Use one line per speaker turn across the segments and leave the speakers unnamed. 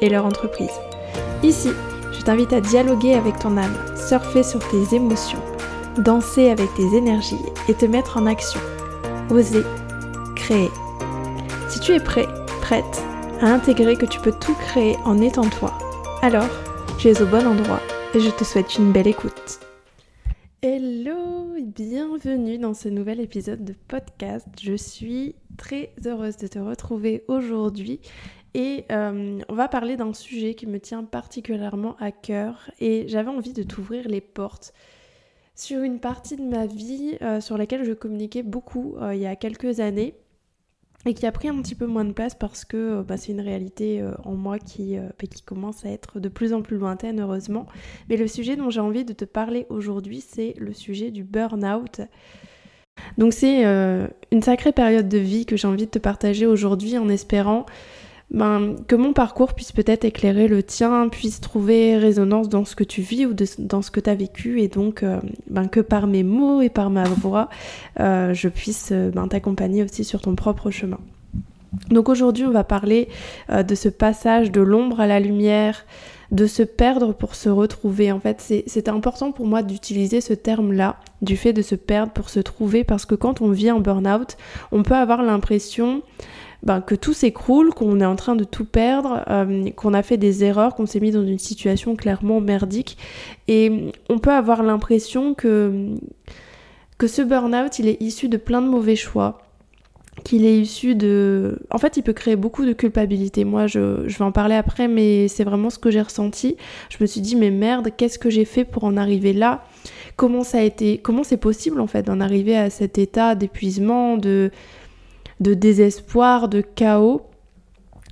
et leur entreprise. Ici, je t'invite à dialoguer avec ton âme, surfer sur tes émotions, danser avec tes énergies et te mettre en action. Oser, créer. Si tu es prêt, prête à intégrer que tu peux tout créer en étant toi, alors tu es au bon endroit et je te souhaite une belle écoute. Hello et bienvenue dans ce nouvel épisode de podcast. Je suis très heureuse de te retrouver aujourd'hui et euh, on va parler d'un sujet qui me tient particulièrement à cœur et j'avais envie de t'ouvrir les portes sur une partie de ma vie euh, sur laquelle je communiquais beaucoup euh, il y a quelques années et qui a pris un petit peu moins de place parce que bah, c'est une réalité en moi qui, bah, qui commence à être de plus en plus lointaine, heureusement. Mais le sujet dont j'ai envie de te parler aujourd'hui, c'est le sujet du burn-out. Donc c'est une sacrée période de vie que j'ai envie de te partager aujourd'hui en espérant ben, que mon parcours puisse peut-être éclairer le tien, puisse trouver résonance dans ce que tu vis ou dans ce que tu as vécu, et donc euh, ben, que par mes mots et par ma voix, euh, je puisse euh, ben, t'accompagner aussi sur ton propre chemin. Donc aujourd'hui, on va parler de ce passage de l'ombre à la lumière, de se perdre pour se retrouver. En fait, c'est important pour moi d'utiliser ce terme-là, du fait de se perdre pour se trouver, parce que quand on vit en burn-out, on peut avoir l'impression ben, que tout s'écroule, qu'on est en train de tout perdre, euh, qu'on a fait des erreurs, qu'on s'est mis dans une situation clairement merdique. Et on peut avoir l'impression que, que ce burn-out, il est issu de plein de mauvais choix qu'il est issu de... En fait, il peut créer beaucoup de culpabilité. Moi, je, je vais en parler après, mais c'est vraiment ce que j'ai ressenti. Je me suis dit, mais merde, qu'est-ce que j'ai fait pour en arriver là? Comment ça a été... Comment c'est possible, en fait, d'en arriver à cet état d'épuisement, de de désespoir, de chaos.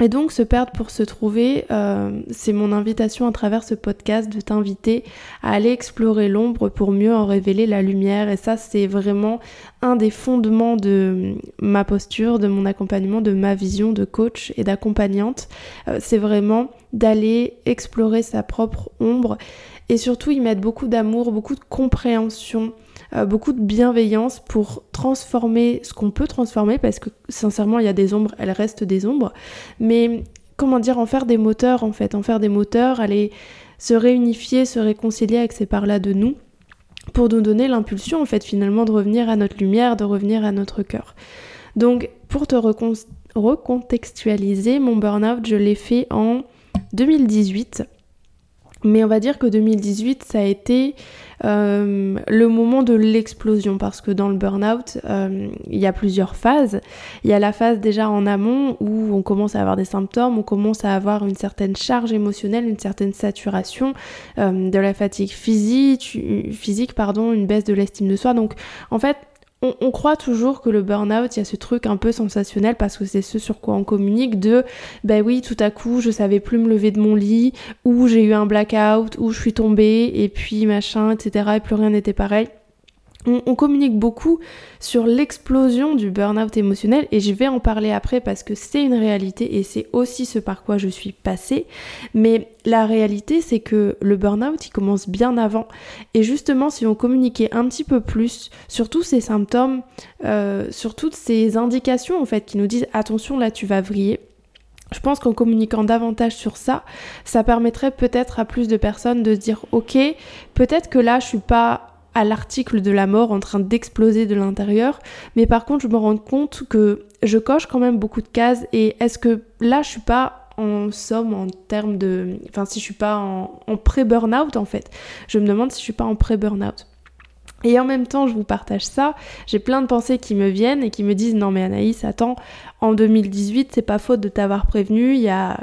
Et donc se perdre pour se trouver, euh, c'est mon invitation à travers ce podcast de t'inviter à aller explorer l'ombre pour mieux en révéler la lumière. Et ça, c'est vraiment un des fondements de ma posture, de mon accompagnement, de ma vision de coach et d'accompagnante. Euh, c'est vraiment d'aller explorer sa propre ombre et surtout y mettre beaucoup d'amour, beaucoup de compréhension, euh, beaucoup de bienveillance pour transformer ce qu'on peut transformer, parce que sincèrement, il y a des ombres, elles restent des ombres, mais comment dire, en faire des moteurs en fait, en faire des moteurs, aller se réunifier, se réconcilier avec ces parts-là de nous pour nous donner l'impulsion en fait finalement de revenir à notre lumière, de revenir à notre cœur. Donc pour te recontextualiser, mon burn-out, je l'ai fait en 2018. Mais on va dire que 2018, ça a été euh, le moment de l'explosion parce que dans le burn-out, euh, il y a plusieurs phases. Il y a la phase déjà en amont où on commence à avoir des symptômes, on commence à avoir une certaine charge émotionnelle, une certaine saturation euh, de la fatigue physique, physique pardon, une baisse de l'estime de soi. Donc en fait, on, croit toujours que le burn-out, il y a ce truc un peu sensationnel parce que c'est ce sur quoi on communique de ben oui, tout à coup, je savais plus me lever de mon lit, ou j'ai eu un blackout, ou je suis tombée, et puis machin, etc. et plus rien n'était pareil on, communique beaucoup sur l'explosion du burn-out émotionnel et je vais en parler après parce que c'est une réalité et c'est aussi ce par quoi je suis passée. Mais la réalité, c'est que le burn-out, il commence bien avant. Et justement, si on communiquait un petit peu plus sur tous ces symptômes, euh, sur toutes ces indications en fait qui nous disent attention là, tu vas vriller. Je pense qu'en communiquant davantage sur ça, ça permettrait peut-être à plus de personnes de se dire ok, peut-être que là je suis pas l'article de la mort en train d'exploser de l'intérieur. Mais par contre, je me rends compte que je coche quand même beaucoup de cases. Et est-ce que là, je suis pas en somme en termes de. Enfin, si je suis pas en, en pré-burnout en fait. Je me demande si je suis pas en pré-burnout. Et en même temps, je vous partage ça. J'ai plein de pensées qui me viennent et qui me disent non mais Anaïs, attends, en 2018, c'est pas faute de t'avoir prévenu. Il y a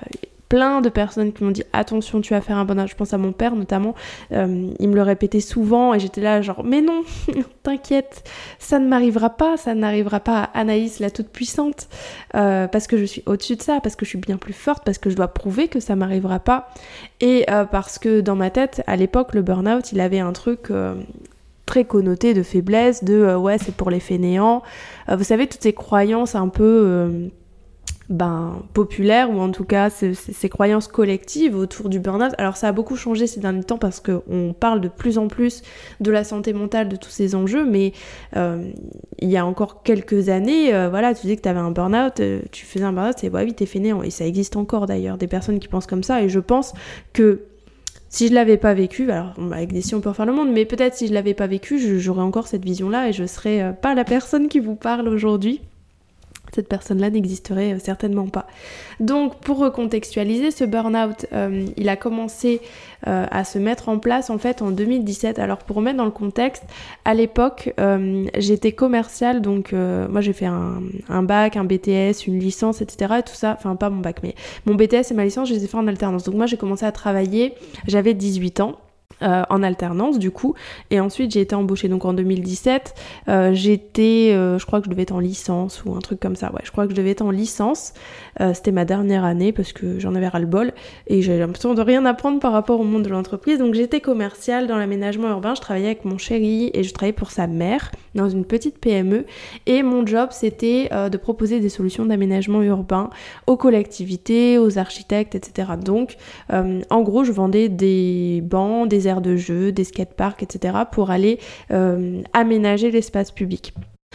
plein de personnes qui m'ont dit attention tu vas faire un burn-out je pense à mon père notamment. Euh, il me le répétait souvent et j'étais là genre mais non t'inquiète. Ça ne m'arrivera pas. Ça n'arrivera pas à Anaïs la toute puissante euh, parce que je suis au-dessus de ça parce que je suis bien plus forte parce que je dois prouver que ça m'arrivera pas. Et euh, parce que dans ma tête à l'époque le burn-out il avait un truc très connoté de faiblesse de ouais c'est pour les fainéants. Vous savez toutes ces croyances un peu ben, populaire ou en tout cas ces, croyances collectives autour du burn-out. Alors ça a beaucoup changé ces derniers temps parce qu'on parle de plus en plus de la santé mentale, de tous ces enjeux, mais euh, il y a encore quelques années, euh, voilà, tu dis que tu avais un burn-out, euh, tu faisais un burn-out, c'est ouais, oui, t'es fainéant. Et ça existe encore d'ailleurs, des personnes qui pensent comme ça, et je pense que si je l'avais pas vécu, alors avec des si on peut faire le monde, mais peut-être si je l'avais pas vécu, j'aurais encore cette vision-là et je serais pas la personne qui vous parle aujourd'hui cette personne-là n'existerait euh, certainement pas. Donc pour recontextualiser, ce burn-out, euh, il a commencé euh, à se mettre en place en fait en 2017. Alors pour remettre dans le contexte, à l'époque, j'étais commerciale, donc moi j'ai fait un, bac, un BTS, une licence, etc. Et tout ça, enfin pas mon bac, mais mon BTS et ma licence, je les ai fait en alternance. Donc moi j'ai commencé à travailler, j'avais 18 ans. Euh, en alternance du coup. Et ensuite j'ai été embauchée donc en 2017 euh, j'étais euh, je crois que je devais être en licence ou un truc comme ça. Ouais je crois que je devais être en licence c'était ma dernière année parce que j'en avais ras le bol et j'avais l'impression de rien apprendre par rapport au monde de l'entreprise donc j'étais commerciale dans l'aménagement urbain je travaillais avec mon chéri et je travaillais pour sa mère dans une petite PME et mon job c'était de proposer des solutions d'aménagement urbain aux collectivités aux architectes etc donc en gros je vendais des bancs des aires de jeu, des skateparks, etc. pour aller euh, aménager l'espace public.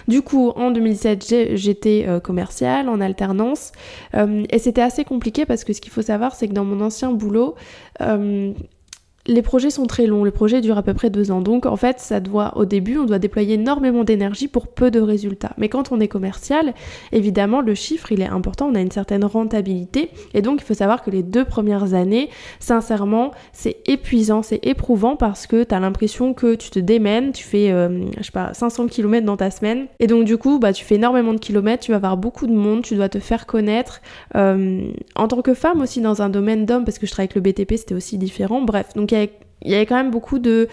Du coup, en 2007, j'étais euh, commerciale en alternance. Euh, et c'était assez compliqué parce que ce qu'il faut savoir, c'est que dans mon ancien boulot, les projets sont très longs, les projets durent à peu près deux ans. Donc en fait, ça doit, au début, on doit déployer énormément d'énergie pour peu de résultats. Mais quand on est commercial, évidemment, le chiffre, il est important, on a une certaine rentabilité. Et donc, il faut savoir que les deux premières années, sincèrement, c'est épuisant, c'est éprouvant parce que tu as l'impression que tu te démènes, tu fais, euh, je sais pas, 500 km dans ta semaine. Et donc, du coup, bah, tu fais énormément de kilomètres, tu vas avoir beaucoup de monde, tu dois te faire connaître. Euh, en tant que femme aussi, dans un domaine d'homme, parce que je travaille avec le BTP, c'était aussi différent. Bref, donc il y, avait, quand même beaucoup de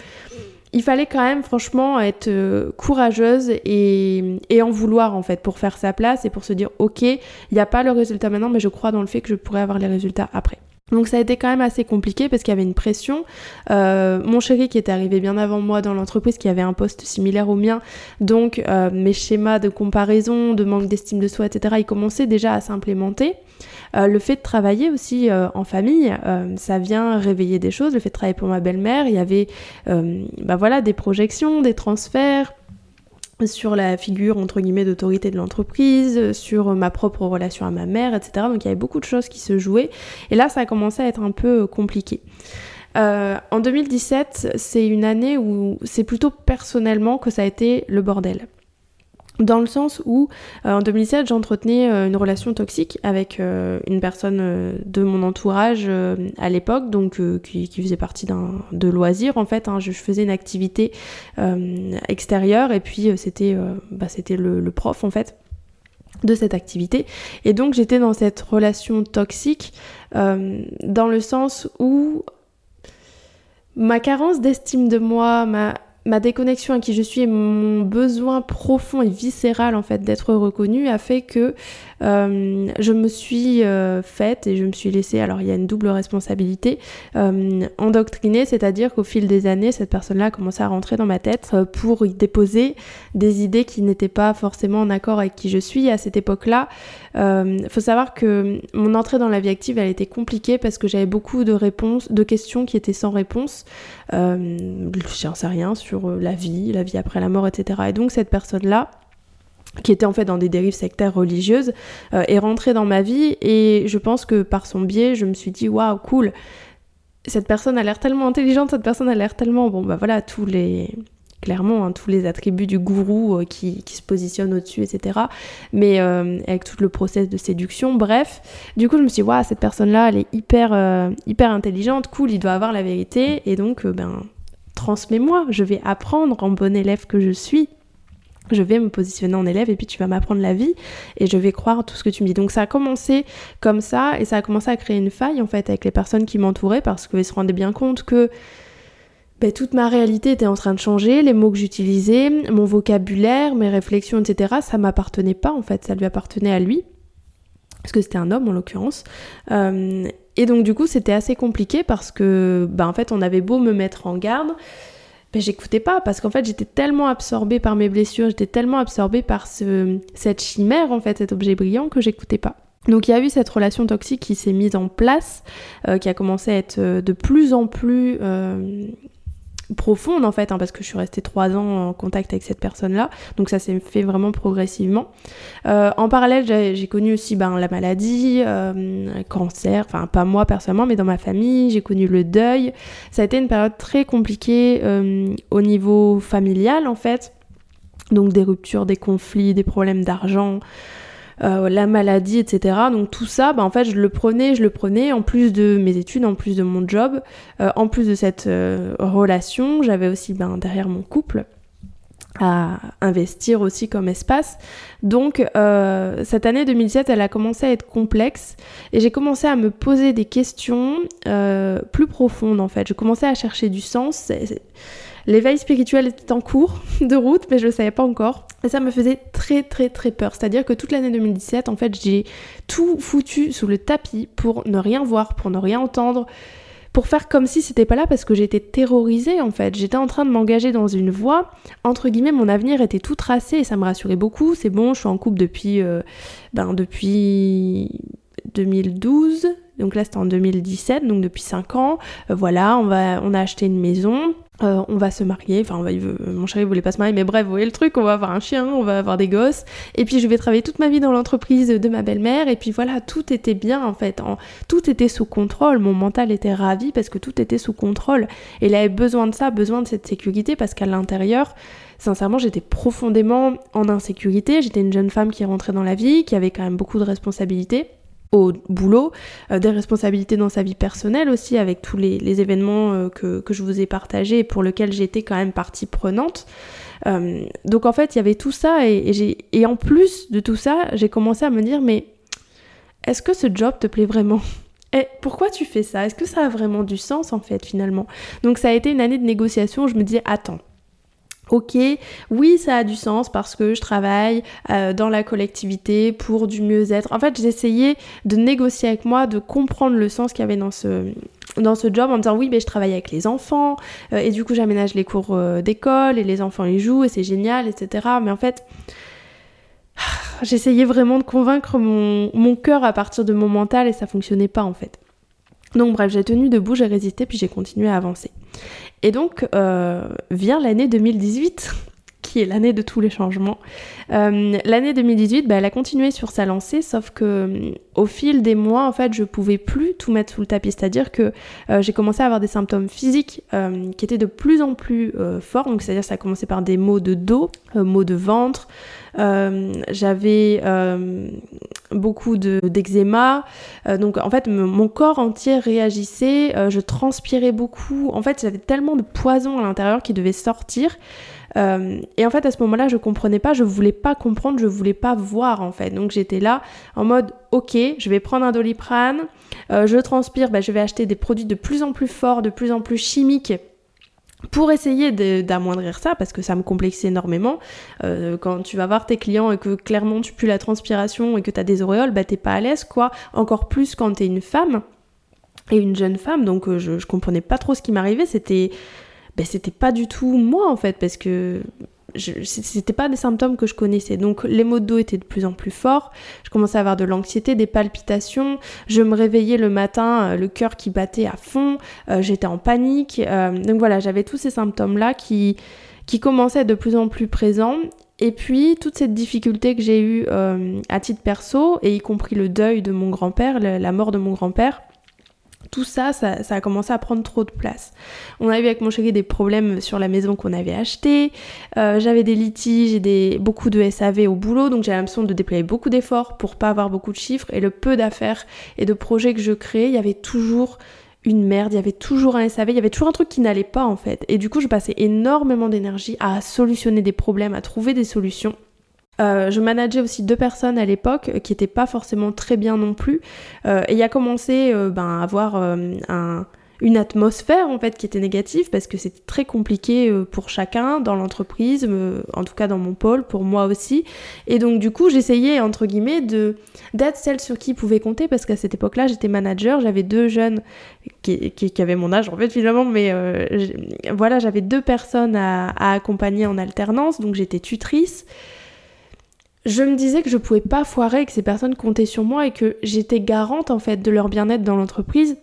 il fallait quand même franchement être euh, courageuse et, en vouloir en fait pour faire sa place et pour se dire ok, il n'y a pas le résultat maintenant mais je crois dans le fait que je pourrais avoir les résultats après. Donc ça a été quand même assez compliqué parce qu'il y avait une pression. Euh, mon chéri qui était arrivé bien avant moi dans l'entreprise, qui avait un poste similaire au mien, donc euh, mes schémas de comparaison, de manque d'estime de soi, etc., ils commençaient déjà à s'implémenter. Euh, le fait de travailler aussi en famille, ça vient réveiller des choses. Le fait de travailler pour ma belle-mère, il y avait bah voilà, des projections, des transferts, sur la figure entre guillemets d'autorité de l'entreprise, sur ma propre relation à ma mère, etc. Donc il y avait beaucoup de choses qui se jouaient. Et là, ça a commencé à être un peu compliqué. Euh, en 2017, c'est une année où c'est plutôt personnellement que ça a été le bordel dans le sens où euh, en 2007 j'entretenais euh, une relation toxique avec euh, une personne de mon entourage à l'époque donc qui, faisait partie d'un de loisirs en fait hein. je, faisais une activité extérieure et puis c'était bah, c'était le, le, prof en fait de cette activité et donc j'étais dans cette relation toxique dans le sens où ma carence d'estime de moi ma ma déconnexion à qui je suis et mon besoin profond et viscéral en fait d'être reconnu a fait que euh, je me suis euh, faite et je me suis laissée, alors il y a une double responsabilité, euh, endoctrinée, c'est-à-dire qu'au fil des années, cette personne-là a commencé à rentrer dans ma tête pour y déposer des idées qui n'étaient pas forcément en accord avec qui je suis. À cette époque-là, il faut savoir que mon entrée dans la vie active, elle était compliquée parce que j'avais beaucoup de réponses, de questions qui étaient sans réponse. J'en sais rien sur la vie, la vie après la mort, etc. Et donc cette personne-là, qui était en fait dans des dérives sectaires religieuses, euh, est rentrée dans ma vie et je pense que par son biais, je me suis dit waouh, cool, cette personne a l'air tellement intelligente, cette personne a l'air tellement, bon bah voilà, tous les, clairement, hein, tous les attributs du gourou euh, qui, qui, se positionne au-dessus, etc. Mais euh, avec tout le process de séduction, bref. Du coup, je me suis dit, waouh, cette personne-là, elle est hyper, hyper intelligente, cool, il doit avoir la vérité, et donc, ben, transmets-moi, je vais apprendre en bon élève que je suis je vais me positionner en élève et puis tu vas m'apprendre la vie et je vais croire tout ce que tu me dis. Donc ça a commencé comme ça et ça a commencé à créer une faille en fait avec les personnes qui m'entouraient parce qu'ils se rendaient bien compte que ben, toute ma réalité était en train de changer, les mots que j'utilisais, mon vocabulaire, mes réflexions, etc. Ça m'appartenait pas en fait, ça lui appartenait à lui parce que c'était un homme en l'occurrence. Euh, et donc du coup c'était assez compliqué parce que ben, en fait on avait beau me mettre en garde ben, j'écoutais pas parce qu'en fait j'étais tellement absorbée par mes blessures, j'étais tellement absorbée par ce, cette chimère en fait, cet objet brillant que j'écoutais pas. Donc il y a eu cette relation toxique qui s'est mise en place, euh, qui a commencé à être euh, de plus en plus euh, profonde en fait, hein, parce que je suis restée trois ans en contact avec cette personne-là, donc ça s'est fait vraiment progressivement. Euh, en parallèle, j'ai connu aussi ben, la maladie, euh, cancer, enfin pas moi personnellement, mais dans ma famille, j'ai connu le deuil. Ça a été une période très compliquée euh, au niveau familial en fait, donc des ruptures, des conflits, des problèmes d'argent. Euh, la maladie, etc. Donc tout ça, bah, en fait, je le prenais, je le prenais en plus de mes études, en plus de mon job, euh, en plus de cette euh, relation, j'avais aussi ben, derrière mon couple à investir aussi comme espace. Donc cette année 2017, elle a commencé à être complexe et j'ai commencé à me poser des questions plus profondes en fait. Je commençais à chercher du sens. L'éveil spirituel était en cours de route, mais je ne le savais pas encore. Et ça me faisait très très très peur. C'est-à-dire que toute l'année 2017, en fait, j'ai tout foutu sous le tapis pour ne rien voir, pour ne rien entendre, pour faire comme si c'était pas là parce que j'étais terrorisée en fait. J'étais en train de m'engager dans une voie. Entre guillemets, mon avenir était tout tracé et ça me rassurait beaucoup. C'est bon, je suis en couple depuis, euh, ben, depuis 2012. Donc là, c'était en 2017, donc depuis 5 ans. Euh, voilà, on, va, on a acheté une maison. Euh, on va se marier, enfin mon chéri voulait pas se marier, mais bref, vous voyez le truc, on va avoir un chien, on va avoir des gosses, et puis je vais travailler toute ma vie dans l'entreprise de ma belle-mère, et puis voilà, tout était bien en fait, tout était sous contrôle, mon mental était ravi parce que tout était sous contrôle, et il avait besoin de ça, besoin de cette sécurité, parce qu'à l'intérieur, sincèrement, j'étais profondément en insécurité, j'étais une jeune femme qui rentrait dans la vie, qui avait quand même beaucoup de responsabilités, au boulot, euh, des responsabilités dans sa vie personnelle aussi, avec tous les, événements euh, que, je vous ai partagés et pour lesquels j'étais quand même partie prenante. Euh, donc en fait, il y avait tout ça et, et en plus de tout ça, j'ai commencé à me dire, mais est-ce que ce job te plaît vraiment? Et pourquoi tu fais ça? Est-ce que ça a vraiment du sens en fait finalement? Donc ça a été une année de négociation. Où je me disais attends, Ok, oui, ça a du sens parce que je travaille euh, dans la collectivité pour du mieux-être. En fait, j'essayais de négocier avec moi, de comprendre le sens qu'il y avait dans ce, dans ce job en me disant oui, mais je travaille avec les enfants euh, et du coup, j'aménage les cours euh, d'école et les enfants y jouent et c'est génial, etc. Mais en fait, j'essayais vraiment de convaincre mon, mon cœur à partir de mon mental et ça fonctionnait pas en fait. Donc bref, j'ai tenu debout, j'ai résisté, puis j'ai continué à avancer. Et donc euh, vient l'année 2018, qui est l'année de tous les changements. Euh, l'année 2018, bah, elle a continué sur sa lancée, sauf que au fil des mois, en fait, je pouvais plus tout mettre sous le tapis. C'est-à-dire que euh, j'ai commencé à avoir des symptômes physiques qui étaient de plus en plus forts. C'est-à-dire ça a commencé par des maux de dos, maux de ventre, euh, j'avais euh, beaucoup d'eczéma. Euh, donc en fait, mon corps entier réagissait, je transpirais beaucoup. En fait, j'avais tellement de poison à l'intérieur qui devait sortir. Et en fait, à ce moment-là, je comprenais pas, je voulais pas comprendre, je voulais pas voir en fait. Donc j'étais là en mode, ok, je vais prendre un doliprane, je transpire, bah, je vais acheter des produits de plus en plus forts, de plus en plus chimiques pour essayer d'amoindrir ça, parce que ça me complexe énormément, euh, quand tu vas voir tes clients et que clairement tu pues la transpiration et que tu as des auréoles, bah t'es pas à l'aise, quoi. Encore plus quand t'es une femme, et une jeune femme, donc euh, je, je comprenais pas trop ce qui m'arrivait, c'était... Bah, c'était pas du tout moi en fait, parce que c'était pas des symptômes que je connaissais. Donc les maux de dos étaient de plus en plus forts. Je commençais à avoir de l'anxiété, des palpitations. Je me réveillais le matin, euh, le cœur qui battait à fond. Euh, j'étais en panique. Euh, donc voilà, j'avais tous ces symptômes-là qui, qui commençaient de plus en plus présents. Et puis toute cette difficulté que j'ai eue à titre perso, et y compris le deuil de mon grand-père, la mort de mon grand-père, tout ça, ça, a commencé à prendre trop de place. On a eu avec mon chéri des problèmes sur la maison qu'on avait achetée, euh, j'avais des litiges et des, beaucoup de SAV au boulot, donc j'avais l'impression de déployer beaucoup d'efforts pour pas avoir beaucoup de chiffres, et le peu d'affaires et de projets que je créais, il y avait toujours une merde, il y avait toujours un SAV, il y avait toujours un truc qui n'allait pas en fait. Et du coup, je passais énormément d'énergie à solutionner des problèmes, à trouver des solutions. Euh, je manageais aussi deux personnes à l'époque qui n'étaient pas forcément très bien non plus. Euh, et il a commencé euh, ben, à avoir un, une atmosphère en fait qui était négative parce que c'était très compliqué euh, pour chacun dans l'entreprise, en tout cas dans mon pôle, pour moi aussi. Et donc du coup j'essayais entre guillemets de d'être celle sur qui pouvait compter parce qu'à cette époque-là j'étais manager, j'avais deux jeunes qui, avaient mon âge en fait finalement, mais euh, voilà j'avais deux personnes à accompagner en alternance, donc j'étais tutrice je me disais que je pouvais pas foirer, que ces personnes comptaient sur moi et que j'étais garante en fait de leur bien-être dans l'entreprise.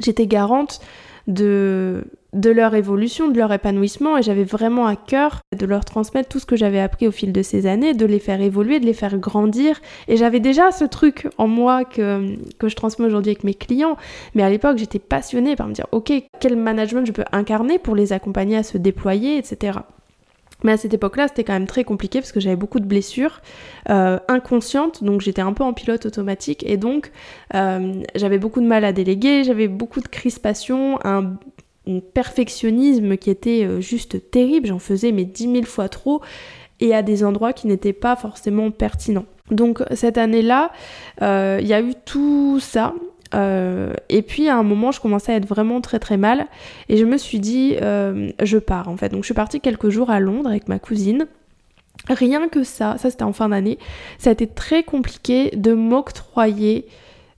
J'étais garante de, de leur évolution, de leur épanouissement et j'avais vraiment à cœur de leur transmettre tout ce que j'avais appris au fil de ces années, de les faire évoluer, de les faire grandir. Et j'avais déjà ce truc en moi que, que je transmets aujourd'hui avec mes clients. Mais à l'époque j'étais passionnée par me dire ok quel management je peux incarner pour les accompagner à se déployer etc. Mais à cette époque-là, c'était quand même très compliqué parce que j'avais beaucoup de blessures euh, inconscientes, donc j'étais un peu en pilote automatique. Et donc euh, j'avais beaucoup de mal à déléguer, j'avais beaucoup de crispation, un, perfectionnisme qui était euh, juste terrible, j'en faisais mais dix mille fois trop et à des endroits qui n'étaient pas forcément pertinents. Donc cette année-là, il y a eu tout ça euh, et puis à un moment, je commençais à être vraiment très très mal et je me suis dit, euh, je pars en fait. Donc je suis partie quelques jours à Londres avec ma cousine. Rien que ça, ça c'était en fin d'année, ça a été très compliqué de m'octroyer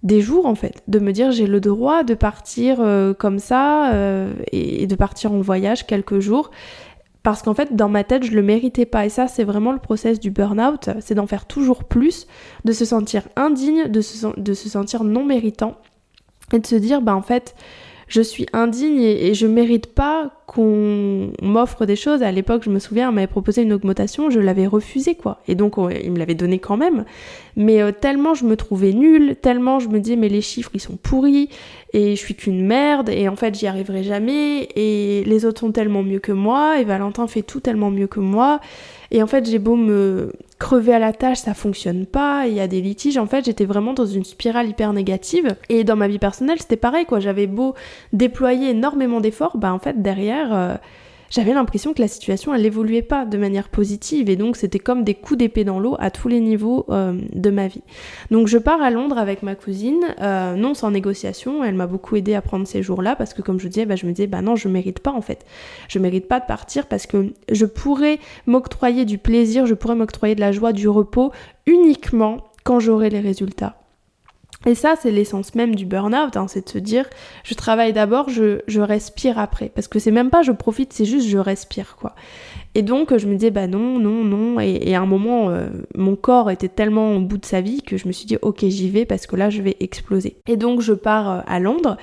des jours en fait, de me dire j'ai le droit de partir euh, comme ça et, de partir en voyage quelques jours parce qu'en fait dans ma tête je le méritais pas. Et ça c'est vraiment le process du burn-out, c'est d'en faire toujours plus, de se sentir indigne, de se, sentir non méritant et de se dire bah en fait je suis indigne et, je mérite pas qu'on m'offre des choses. À l'époque, je me souviens, on m'avait proposé une augmentation, je l'avais refusée, quoi. Et donc, il me l'avait donné quand même. Mais euh, tellement je me trouvais nulle, tellement je me disais, mais les chiffres, ils sont pourris, et je suis qu'une merde, et en fait, j'y arriverai jamais, et les autres sont tellement mieux que moi, et Valentin fait tout tellement mieux que moi. Et en fait, j'ai beau me crever à la tâche, ça fonctionne pas, il y a des litiges. En fait, j'étais vraiment dans une spirale hyper négative. Et dans ma vie personnelle, c'était pareil, quoi. J'avais beau déployer énormément d'efforts, bah en fait, derrière, euh, j'avais l'impression que la situation elle évoluait pas de manière positive et donc c'était comme des coups d'épée dans l'eau à tous les niveaux euh, de ma vie. Donc je pars à Londres avec ma cousine, euh, non sans négociation, elle m'a beaucoup aidé à prendre ces jours-là parce que comme je disais, bah, je me disais bah non je mérite pas en fait, je mérite pas de partir parce que je pourrais m'octroyer du plaisir, je pourrais m'octroyer de la joie, du repos uniquement quand j'aurai les résultats. Et ça, c'est l'essence même du burn-out, hein, c'est de se dire, je travaille d'abord, je, respire après. Parce que c'est même pas je profite, c'est juste je respire, quoi. Et donc, je me disais, bah non, non, non. Et, à un moment, euh, mon corps était tellement au bout de sa vie que je me suis dit, ok, j'y vais parce que là, je vais exploser. Et donc, je pars euh, à Londres.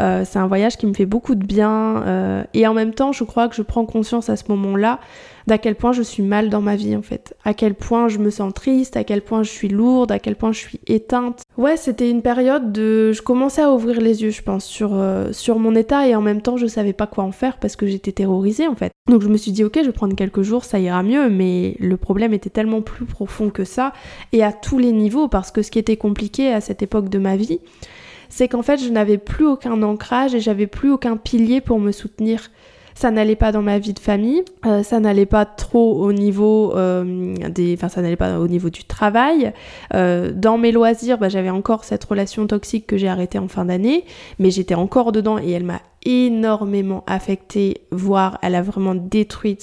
Euh, c'est un voyage qui me fait beaucoup de bien. et en même temps, je crois que je prends conscience à ce moment-là d'à quel point je suis mal dans ma vie en fait, à quel point je me sens triste, à quel point je suis lourde, à quel point je suis éteinte. Ouais, c'était une période de je commençais à ouvrir les yeux, je pense, sur euh, sur mon état et en même temps, je savais pas quoi en faire parce que j'étais terrorisée en fait. Donc je me suis dit OK, je vais prendre quelques jours, ça ira mieux, mais le problème était tellement plus profond que ça et à tous les niveaux parce que ce qui était compliqué à cette époque de ma vie, c'est qu'en fait, je n'avais plus aucun ancrage et j'avais plus aucun pilier pour me soutenir ça n'allait pas dans ma vie de famille, euh, ça n'allait pas trop au niveau euh, des, enfin ça n'allait pas au niveau du travail. Euh, dans mes loisirs, bah, j'avais encore cette relation toxique que j'ai arrêtée en fin d'année, mais j'étais encore dedans et elle m'a énormément affectée, voire elle a vraiment détruit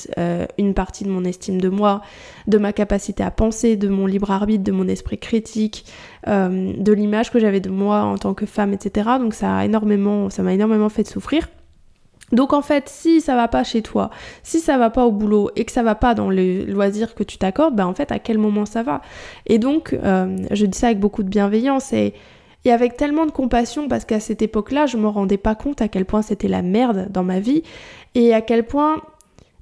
une partie de mon estime de moi, de ma capacité à penser, de mon libre arbitre, de mon esprit critique, de l'image que j'avais de moi en tant que femme, etc. Donc ça a énormément, ça m'a énormément fait souffrir. Donc en fait, si ça va pas chez toi, si ça va pas au boulot et que ça va pas dans les loisirs que tu t'accordes, ben en fait à quel moment ça va? Et donc euh, je dis ça avec beaucoup de bienveillance et, et avec tellement de compassion parce qu'à cette époque-là, je me rendais pas compte à quel point c'était la merde dans ma vie et à quel point,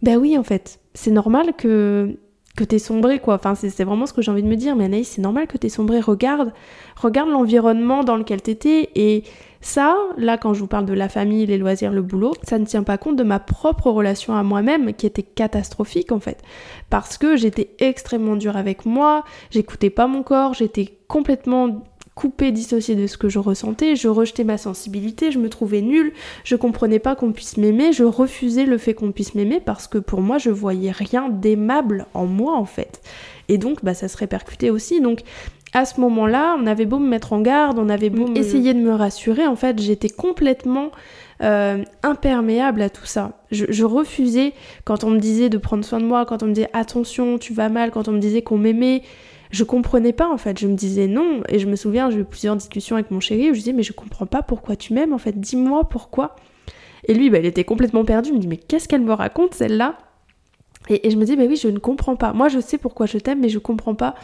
ben oui en fait, c'est normal que que t'es sombré quoi. Enfin c'est vraiment ce que j'ai envie de me dire. Mais Anaïs, c'est normal que t'es sombré. Regarde, regarde l'environnement dans lequel t'étais et ça, là, quand je vous parle de la famille, les loisirs, le boulot, ça ne tient pas compte de ma propre relation à moi-même qui était catastrophique en fait. Parce que j'étais extrêmement dure avec moi, j'écoutais pas mon corps, j'étais complètement coupée, dissociée de ce que je ressentais, je rejetais ma sensibilité, je me trouvais nulle, je comprenais pas qu'on puisse m'aimer, je refusais le fait qu'on puisse m'aimer parce que pour moi je voyais rien d'aimable en moi en fait. Et donc bah ça se répercutait aussi. Donc à ce moment-là, on avait beau me mettre en garde, on avait beau essayer de me rassurer, en fait j'étais complètement euh, imperméable à tout ça. Je, refusais quand on me disait de prendre soin de moi, quand on me disait attention, tu vas mal, quand on me disait qu'on m'aimait. Je comprenais pas en fait, je me disais non. Et je me souviens, j'ai eu plusieurs discussions avec mon chéri où je disais mais je comprends pas pourquoi tu m'aimes en fait, dis-moi pourquoi. Et lui, bah, il était complètement perdu, il me dit mais qu'est-ce qu'elle me raconte celle-là? Et, je me dis bah oui, je ne comprends pas. Moi je sais pourquoi je t'aime, mais je comprends pas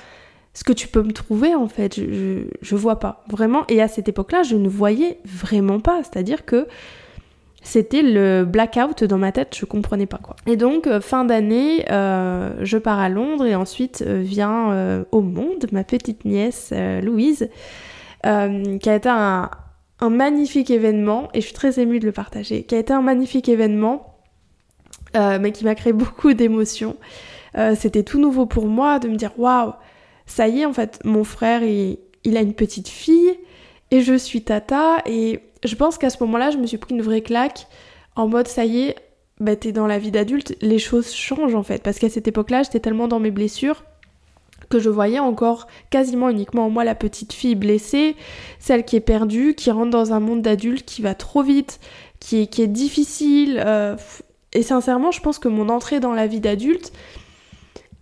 ce que tu peux me trouver en fait. Je, je, vois pas vraiment. Et à cette époque-là, je ne voyais vraiment pas. C'est-à-dire que c'était le blackout dans ma tête, je comprenais pas quoi. Et donc, euh, fin d'année, euh, je pars à Londres et ensuite euh, vient au monde ma petite nièce Louise, qui a été un, magnifique événement, et je suis très émue de le partager, qui a été un magnifique événement, mais qui m'a créé beaucoup d'émotions. c'était tout nouveau pour moi de me dire waouh, ça y est, en fait, mon frère, il a une petite fille, et je suis tata, et je pense qu'à ce moment-là, je me suis pris une vraie claque en mode ça y est, bah t'es dans la vie d'adulte, les choses changent en fait. Parce qu'à cette époque-là, j'étais tellement dans mes blessures que je voyais encore quasiment uniquement en moi la petite fille blessée, celle qui est perdue, qui rentre dans un monde d'adulte qui va trop vite, qui est, qui est difficile. Euh, et sincèrement, je pense que mon entrée dans la vie d'adulte,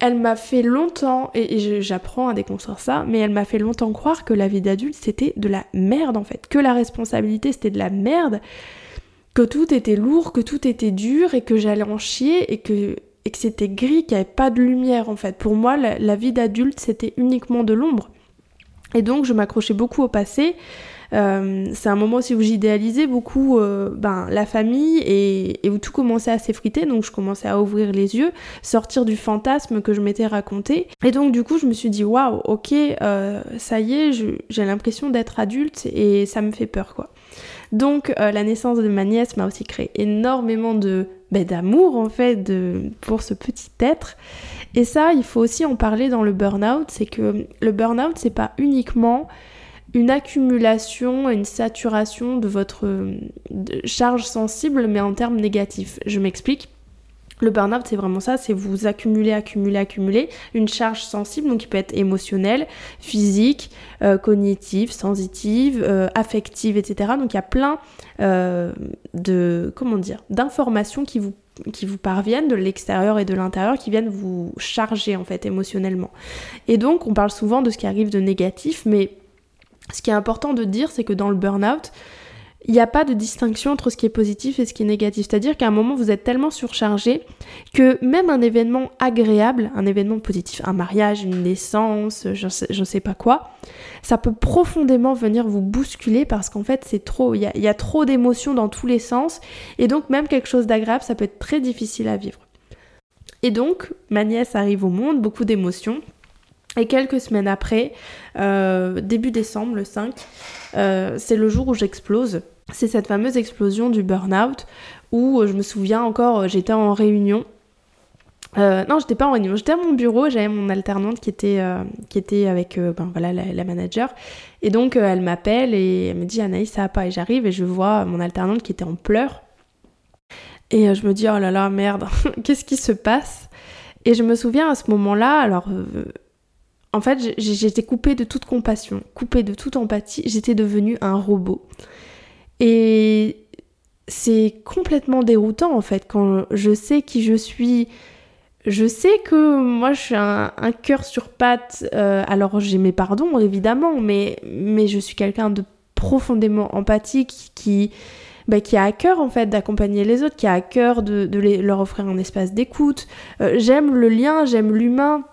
elle m'a fait longtemps, et, j'apprends à déconstruire ça, mais elle m'a fait longtemps croire que la vie d'adulte c'était de la merde en fait, que la responsabilité c'était de la merde, que tout était lourd, que tout était dur et que j'allais en chier et que, c'était gris, qu'il n'y avait pas de lumière en fait. Pour moi, la vie d'adulte c'était uniquement de l'ombre. Et donc je m'accrochais beaucoup au passé, euh, c'est un moment aussi où j'idéalisais beaucoup euh, ben, la famille et, où tout commençait à s'effriter, donc je commençais à ouvrir les yeux, sortir du fantasme que je m'étais raconté. Et donc du coup je me suis dit waouh, ok, euh, ça y est, j'ai l'impression d'être adulte et ça me fait peur quoi. Donc la naissance de ma nièce m'a aussi créé énormément de ben, d'amour en fait de, pour ce petit être. Et ça, il faut aussi en parler dans le burn-out, c'est que le burn-out c'est pas uniquement une accumulation, une saturation de votre charge sensible, mais en termes négatifs. Je m'explique. Le burn-out, c'est vraiment ça, c'est vous accumuler, accumuler, accumuler une charge sensible, donc qui peut être émotionnelle, physique, euh, cognitive, sensitive, euh, affective, etc. Donc il y a plein euh, de, comment dire, d'informations qui vous qui vous parviennent de l'extérieur et de l'intérieur qui viennent vous charger en fait émotionnellement. Et donc on parle souvent de ce qui arrive de négatif, mais ce qui est important de dire, c'est que dans le burn-out, il n'y a pas de distinction entre ce qui est positif et ce qui est négatif. C'est-à-dire qu'à un moment, vous êtes tellement surchargé que même un événement agréable, un événement positif, un mariage, une naissance, je sais, sais pas quoi, ça peut profondément venir vous bousculer parce qu'en fait, c'est trop. Il y y a trop d'émotions dans tous les sens. Et donc, même quelque chose d'agréable, ça peut être très difficile à vivre. Et donc, ma nièce arrive au monde, beaucoup d'émotions. Et quelques semaines après, euh, début décembre, le 5, euh, c'est le jour où j'explose. C'est cette fameuse explosion du burn-out où euh, je me souviens encore, j'étais en réunion. non, j'étais pas en réunion, j'étais à mon bureau, j'avais mon alternante qui était, qui était avec ben, voilà, la, manager. Et donc elle m'appelle et elle me dit Anaïs, ça va pas. Et j'arrive et je vois mon alternante qui était en pleurs. Et je me dis oh là là, merde, qu'est-ce qui se passe? Et je me souviens à ce moment-là, alors en fait, j'étais coupée de toute compassion, coupée de toute empathie, j'étais devenue un robot. Et c'est complètement déroutant en fait quand je sais qui je suis. Je sais que moi je suis un, cœur sur pattes, euh, alors j'ai mes pardons évidemment, mais, mais je suis quelqu'un de profondément empathique qui, bah, qui a à cœur en fait d'accompagner les autres, qui a à cœur de, leur offrir un espace d'écoute. Euh, j'aime le lien, j'aime l'humain,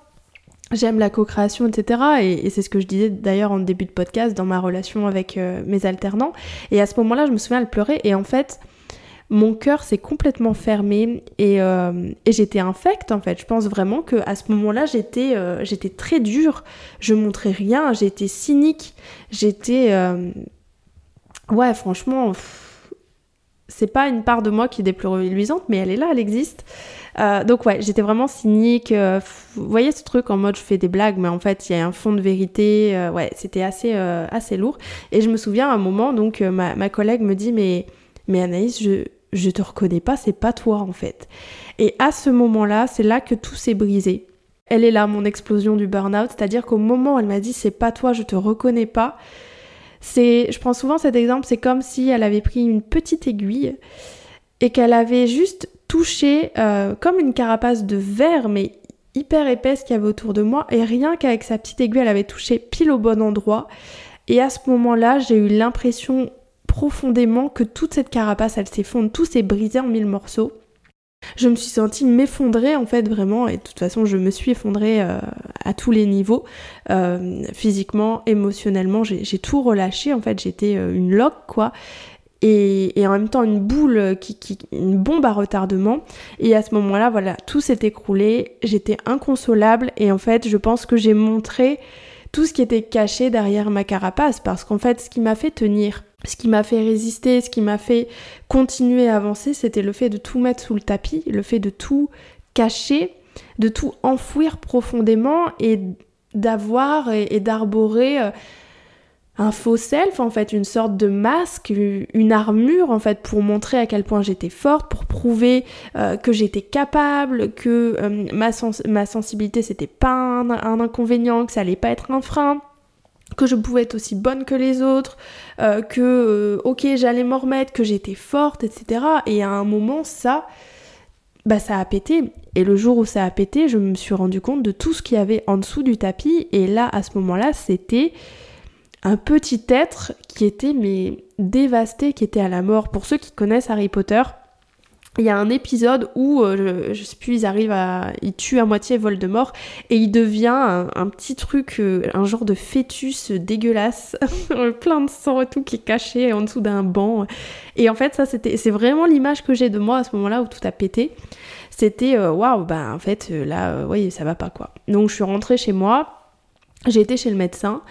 J'aime la co-création, etc. Et, c'est ce que je disais d'ailleurs en début de podcast dans ma relation avec euh, mes alternants. Et à ce moment-là, je me souviens, elle pleurait. Et en fait, mon cœur s'est complètement fermé et, euh, et j'étais infecte en fait. Je pense vraiment que à ce moment-là, j'étais euh, j'étais très dure. Je montrais rien. J'étais cynique. J'étais ouais, franchement. C'est pas une part de moi qui est des mais elle est là, elle existe. Euh, donc ouais, j'étais vraiment cynique. Euh, vous voyez ce truc en mode je fais des blagues, mais en fait il y a un fond de vérité. Euh, ouais, c'était assez, assez lourd. Et je me souviens à un moment, donc ma, ma, collègue me dit mais, mais Anaïs, je, je te reconnais pas, c'est pas toi en fait. Et à ce moment-là, c'est là que tout s'est brisé. Elle est là, mon explosion du burn-out, c'est-à-dire qu'au moment où elle m'a dit c'est pas toi, je te reconnais pas, c'est, je prends souvent cet exemple, c'est comme si elle avait pris une petite aiguille et qu'elle avait juste touché euh, comme une carapace de verre, mais hyper épaisse qu'il y avait autour de moi, et rien qu'avec sa petite aiguille, elle avait touché pile au bon endroit. Et à ce moment-là, j'ai eu l'impression profondément que toute cette carapace, elle s'effondre, tout s'est brisé en mille morceaux. Je me suis sentie m'effondrer en fait vraiment et de toute façon je me suis effondrée euh, à tous les niveaux, euh, physiquement, émotionnellement, j'ai tout relâché en fait, j'étais euh, une loque quoi. Et, en même temps une boule qui, une bombe à retardement. Et à ce moment-là voilà tout s'est écroulé. J'étais inconsolable. Et en fait je pense que j'ai montré tout ce qui était caché derrière ma carapace. Parce qu'en fait ce qui m'a fait tenir ce qui m'a fait résister, ce qui m'a fait continuer à avancer, c'était le fait de tout mettre sous le tapis, le fait de tout cacher, de tout enfouir profondément et d'avoir et, d'arborer euh, un faux self, en fait, une sorte de masque, une armure, en fait, pour montrer à quel point j'étais forte, pour prouver euh, que j'étais capable, que euh, ma, ma, sensibilité, c'était pas un, un inconvénient, que ça allait pas être un frein que je pouvais être aussi bonne que les autres, euh, que euh, ok j'allais m'en remettre, que j'étais forte, etc. Et à un moment ça, bah ça a pété. Et le jour où ça a pété, je me suis rendu compte de tout ce qu'il y avait en dessous du tapis. Et là, à ce moment-là, c'était un petit être qui était mais dévasté, qui était à la mort. Pour ceux qui connaissent Harry Potter, il y a un épisode où, euh, je, sais plus, ils arrivent à... Il tue à moitié Voldemort et il devient un, petit truc, euh, un genre de fœtus dégueulasse, plein de sang et tout qui est caché en dessous d'un banc. Et en fait, ça, c'était, c'est vraiment l'image que j'ai de moi à ce moment-là où tout a pété. C'était, euh, waouh, bah en fait, là, oui, ça va pas quoi. Donc je suis rentrée chez moi, j'ai été chez le médecin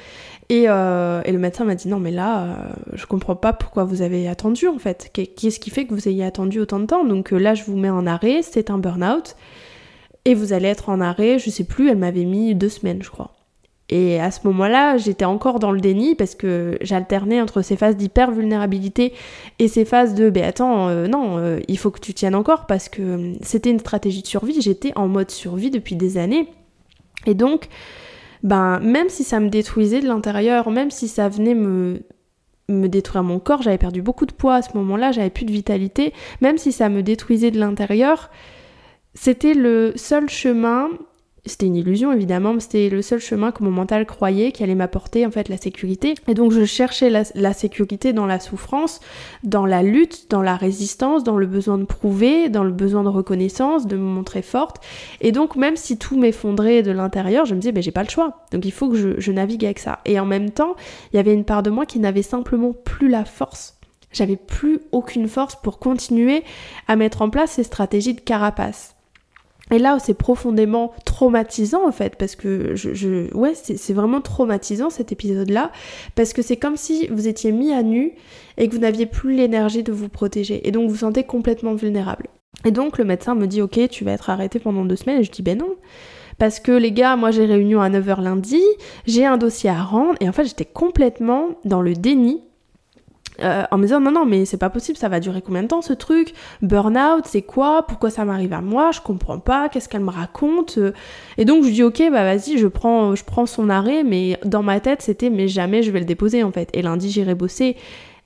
euh, et, le médecin m'a dit non mais là, euh, je comprends pas pourquoi vous avez attendu en fait. Qu'est-ce qui fait que vous ayez attendu autant de temps? Donc euh, là, je vous mets en arrêt, c'est un burn-out. Et vous allez être en arrêt, je sais plus, elle m'avait mis deux semaines je crois. Et à ce moment-là, j'étais encore dans le déni parce que j'alternais entre ces phases d'hyper-vulnérabilité et ces phases de ben attends, non, il faut que tu tiennes encore parce que c'était une stratégie de survie. J'étais en mode survie depuis des années. Et donc, ben même si ça me détruisait de l'intérieur, même si ça venait me me détruire mon corps, j'avais perdu beaucoup de poids à ce moment-là, j'avais plus de vitalité, même si ça me détruisait de l'intérieur, c'était le seul chemin c'était une illusion évidemment, mais c'était le seul chemin que mon mental croyait qui allait m'apporter en fait la sécurité. Et donc je cherchais la, sécurité dans la souffrance, dans la lutte, dans la résistance, dans le besoin de prouver, dans le besoin de reconnaissance, de me montrer forte. Et donc même si tout m'effondrait de l'intérieur, je me disais ben j'ai pas le choix. Donc il faut que je, je navigue avec ça. Et en même temps, il y avait une part de moi qui n'avait simplement plus la force. J'avais plus aucune force pour continuer à mettre en place ces stratégies de carapace. Et là, c'est profondément traumatisant en fait, parce que je, ouais, c'est vraiment traumatisant cet épisode-là, parce que c'est comme si vous étiez mis à nu et que vous n'aviez plus l'énergie de vous protéger, et donc vous vous sentez complètement vulnérable. Et donc le médecin me dit, ok, tu vas être arrêté pendant deux semaines, et je dis, ben non. Parce que les gars, moi j'ai réunion à 9h lundi, j'ai un dossier à rendre, et en fait j'étais complètement dans le déni euh, en me disant non non mais c'est pas possible ça va durer combien de temps ce truc? Burn-out c'est quoi? Pourquoi ça m'arrive à moi? Je comprends pas qu'est-ce qu'elle me raconte? Et donc je dis ok bah vas-y je prends je prends son arrêt mais dans ma tête c'était mais jamais je vais le déposer en fait. Et lundi j'irai bosser.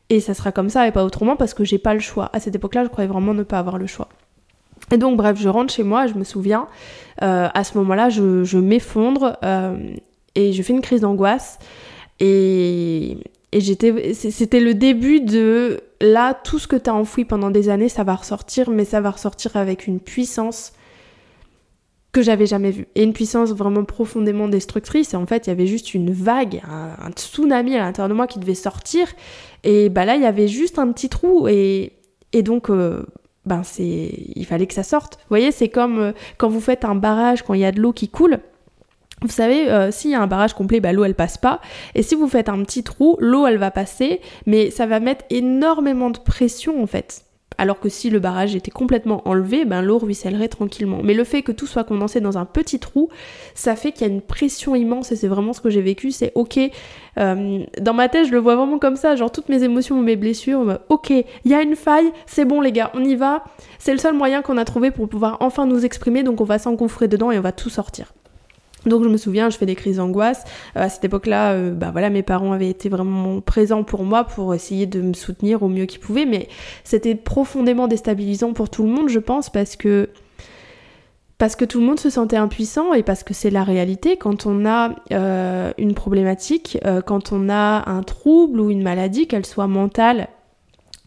Et ça sera comme ça et pas autrement parce que j'ai pas le choix. À cette époque-là je croyais vraiment ne pas avoir le choix. Et donc bref je rentre chez moi je me souviens euh, à ce moment-là je, je m'effondre euh, et je fais une crise d'angoisse. Et, et c'était le début de là, tout ce que tu as enfoui pendant des années, ça va ressortir, mais ça va ressortir avec une puissance que j'avais jamais vue. Et une puissance vraiment profondément destructrice. Et en fait, il y avait juste une vague, un, tsunami à l'intérieur de moi qui devait sortir. Et bah là, il y avait juste un petit trou. Et, et donc, euh, ben c'est, il fallait que ça sorte. Vous voyez, c'est comme euh, quand vous faites un barrage, quand il y a de l'eau qui coule. Vous savez, euh, s'il y a un barrage complet, bah, l'eau elle passe pas. Et si vous faites un petit trou, l'eau elle va passer, mais ça va mettre énormément de pression en fait. Alors que si le barrage était complètement enlevé, ben l'eau ruissellerait tranquillement. Mais le fait que tout soit condensé dans un petit trou, ça fait qu'il y a une pression immense et c'est vraiment ce que j'ai vécu. C'est ok, euh, dans ma tête je le vois vraiment comme ça, genre toutes mes émotions, mes blessures, bah, ok, il y a une faille, c'est bon les gars, on y va. C'est le seul moyen qu'on a trouvé pour pouvoir enfin nous exprimer, donc on va s'engouffrer dedans et on va tout sortir. Donc je me souviens, je fais des crises d'angoisse. Euh, à cette époque-là, euh, bah voilà, mes parents avaient été vraiment présents pour moi pour essayer de me soutenir au mieux qu'ils pouvaient, mais c'était profondément déstabilisant pour tout le monde, je pense, parce que parce que tout le monde se sentait impuissant et parce que c'est la réalité. Quand on a euh, une problématique, quand on a un trouble ou une maladie, qu'elle soit mentale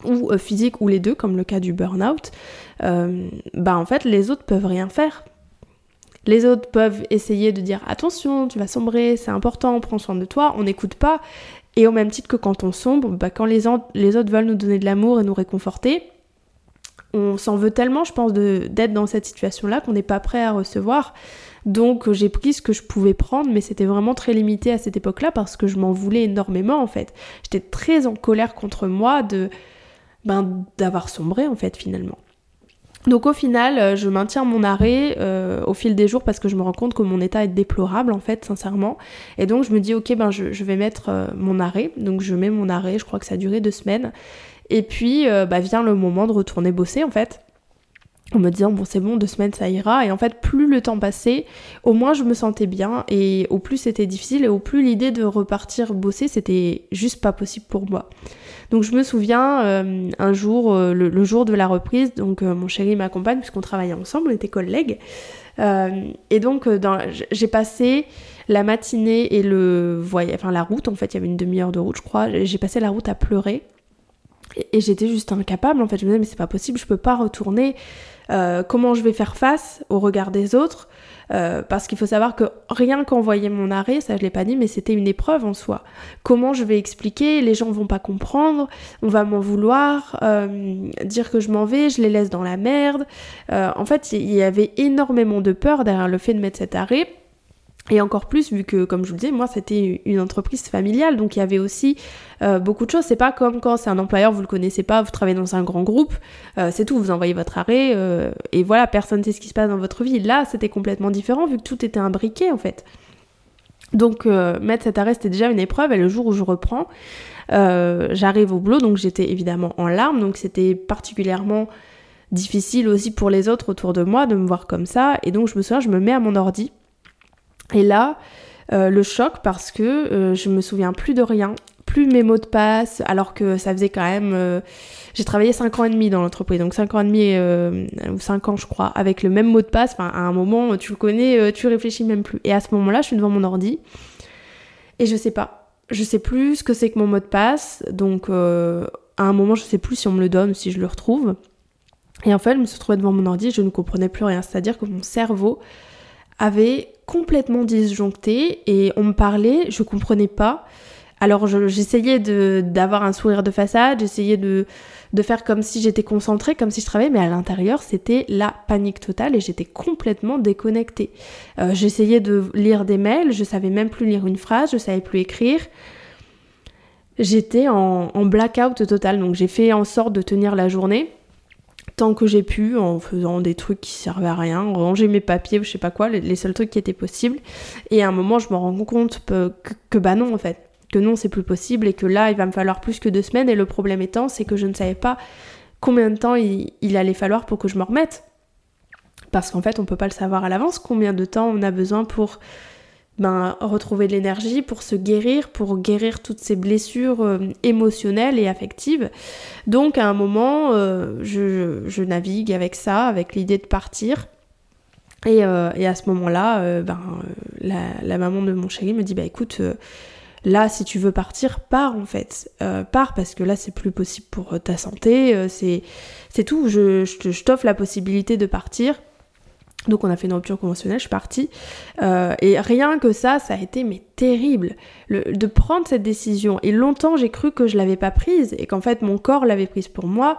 ou physique ou les deux, comme le cas du burn-out, bah en fait les autres peuvent rien faire les autres peuvent essayer de dire attention, tu vas sombrer, c'est important, prends soin de toi, on n'écoute pas. Et au même titre que quand on sombre, bah, quand les, les, autres veulent nous donner de l'amour et nous réconforter, on s'en veut tellement, je pense, d'être dans cette situation-là qu'on n'est pas prêt à recevoir. Donc j'ai pris ce que je pouvais prendre, mais c'était vraiment très limité à cette époque-là parce que je m'en voulais énormément en fait. J'étais très en colère contre moi de ben, d'avoir sombré en fait finalement. Donc au final, euh, je maintiens mon arrêt euh, au fil des jours parce que je me rends compte que mon état est déplorable en fait, sincèrement. Et donc je me dis ok ben je, vais mettre euh, mon arrêt. Donc je mets mon arrêt, je crois que ça a duré deux semaines. Et puis bah, vient le moment de retourner bosser en fait en me disant bon c'est bon deux semaines ça ira. Et en fait plus le temps passait au moins je me sentais bien. Et au plus c'était difficile et au plus l'idée de repartir bosser c'était juste pas possible pour moi. Donc je me souviens euh, un jour euh, le, jour de la reprise donc euh, mon chéri m'accompagne puisqu'on travaillait ensemble on était collègues. Et donc j'ai passé la matinée et le voyage enfin la route en fait. Il y avait une demi-heure de route je crois. J'ai passé la route à pleurer et j'étais juste incapable en fait je me disais mais c'est pas possible je peux pas retourner euh, comment je vais faire face au regard des autres. Euh, parce qu'il faut savoir que rien qu'envoyer mon arrêt, ça je l'ai pas dit, mais c'était une épreuve en soi. Comment je vais expliquer Les gens vont pas comprendre, on va m'en vouloir, euh, dire que je m'en vais, je les laisse dans la merde. en fait, il y avait énormément de peur derrière le fait de mettre cet arrêt. Et encore plus vu que, comme je vous le disais, moi c'était une entreprise familiale, donc il y avait aussi euh, beaucoup de choses. C'est pas comme quand c'est un employeur, vous le connaissez pas, vous travaillez dans un grand groupe, euh, c'est tout, vous envoyez votre arrêt, euh, et voilà, personne ne sait ce qui se passe dans votre vie. Là, c'était complètement différent vu que tout était imbriqué en fait. Donc mettre cet arrêt c'était déjà une épreuve, et le jour où je reprends, j'arrive au boulot, donc j'étais évidemment en larmes, donc c'était particulièrement difficile aussi pour les autres autour de moi de me voir comme ça, et donc je me souviens, je me mets à mon ordi et là, euh, le choc parce que euh, je me souviens plus de rien, plus mes mots de passe, alors que ça faisait quand même... Euh, j'ai travaillé 5 ans et demi dans l'entreprise, donc 5 ans et demi ou 5 ans je crois, avec le même mot de passe. À un moment, tu le connais, tu réfléchis même plus. Et à ce moment-là, je suis devant mon ordi et je sais pas. Je sais plus ce que c'est que mon mot de passe, donc à un moment, je sais plus si on me le donne si je le retrouve. Et en fait, je me suis devant mon ordi je ne comprenais plus rien. C'est-à-dire que mon cerveau avait complètement disjoncté et on me parlait, je comprenais pas. Alors j'essayais d'avoir un sourire de façade, j'essayais de, de faire comme si j'étais concentrée, comme si je travaillais, mais à l'intérieur c'était la panique totale et j'étais complètement déconnectée. Euh, j'essayais de lire des mails, je savais même plus lire une phrase, je savais plus écrire. J'étais en, en blackout total, donc j'ai fait en sorte de tenir la journée tant que j'ai pu en faisant des trucs qui servaient à rien, ranger mes papiers ou je sais pas quoi, les, seuls trucs qui étaient possibles. Et à un moment, je me rends compte que, bah non en fait, que non c'est plus possible et que là il va me falloir plus que deux semaines. Et le problème étant, c'est que je ne savais pas combien de temps il, il allait falloir pour que je me remette. Parce qu'en fait, on peut pas le savoir à l'avance combien de temps on a besoin pour ben, retrouver de l'énergie pour se guérir, pour guérir toutes ces blessures euh, émotionnelles et affectives. Donc à un moment, euh, je, navigue avec ça, avec l'idée de partir. Et, euh, à ce moment-là, ben, la, maman de mon chéri me dit, bah écoute, là si tu veux partir, pars en fait. pars parce que là c'est plus possible pour ta santé, c'est tout, je, je t'offre la possibilité de partir. Donc on a fait une rupture conventionnelle, je suis partie. Euh, et rien que ça, ça a été mais terrible. de prendre cette décision. Et longtemps j'ai cru que je l'avais pas prise et qu'en fait mon corps l'avait prise pour moi,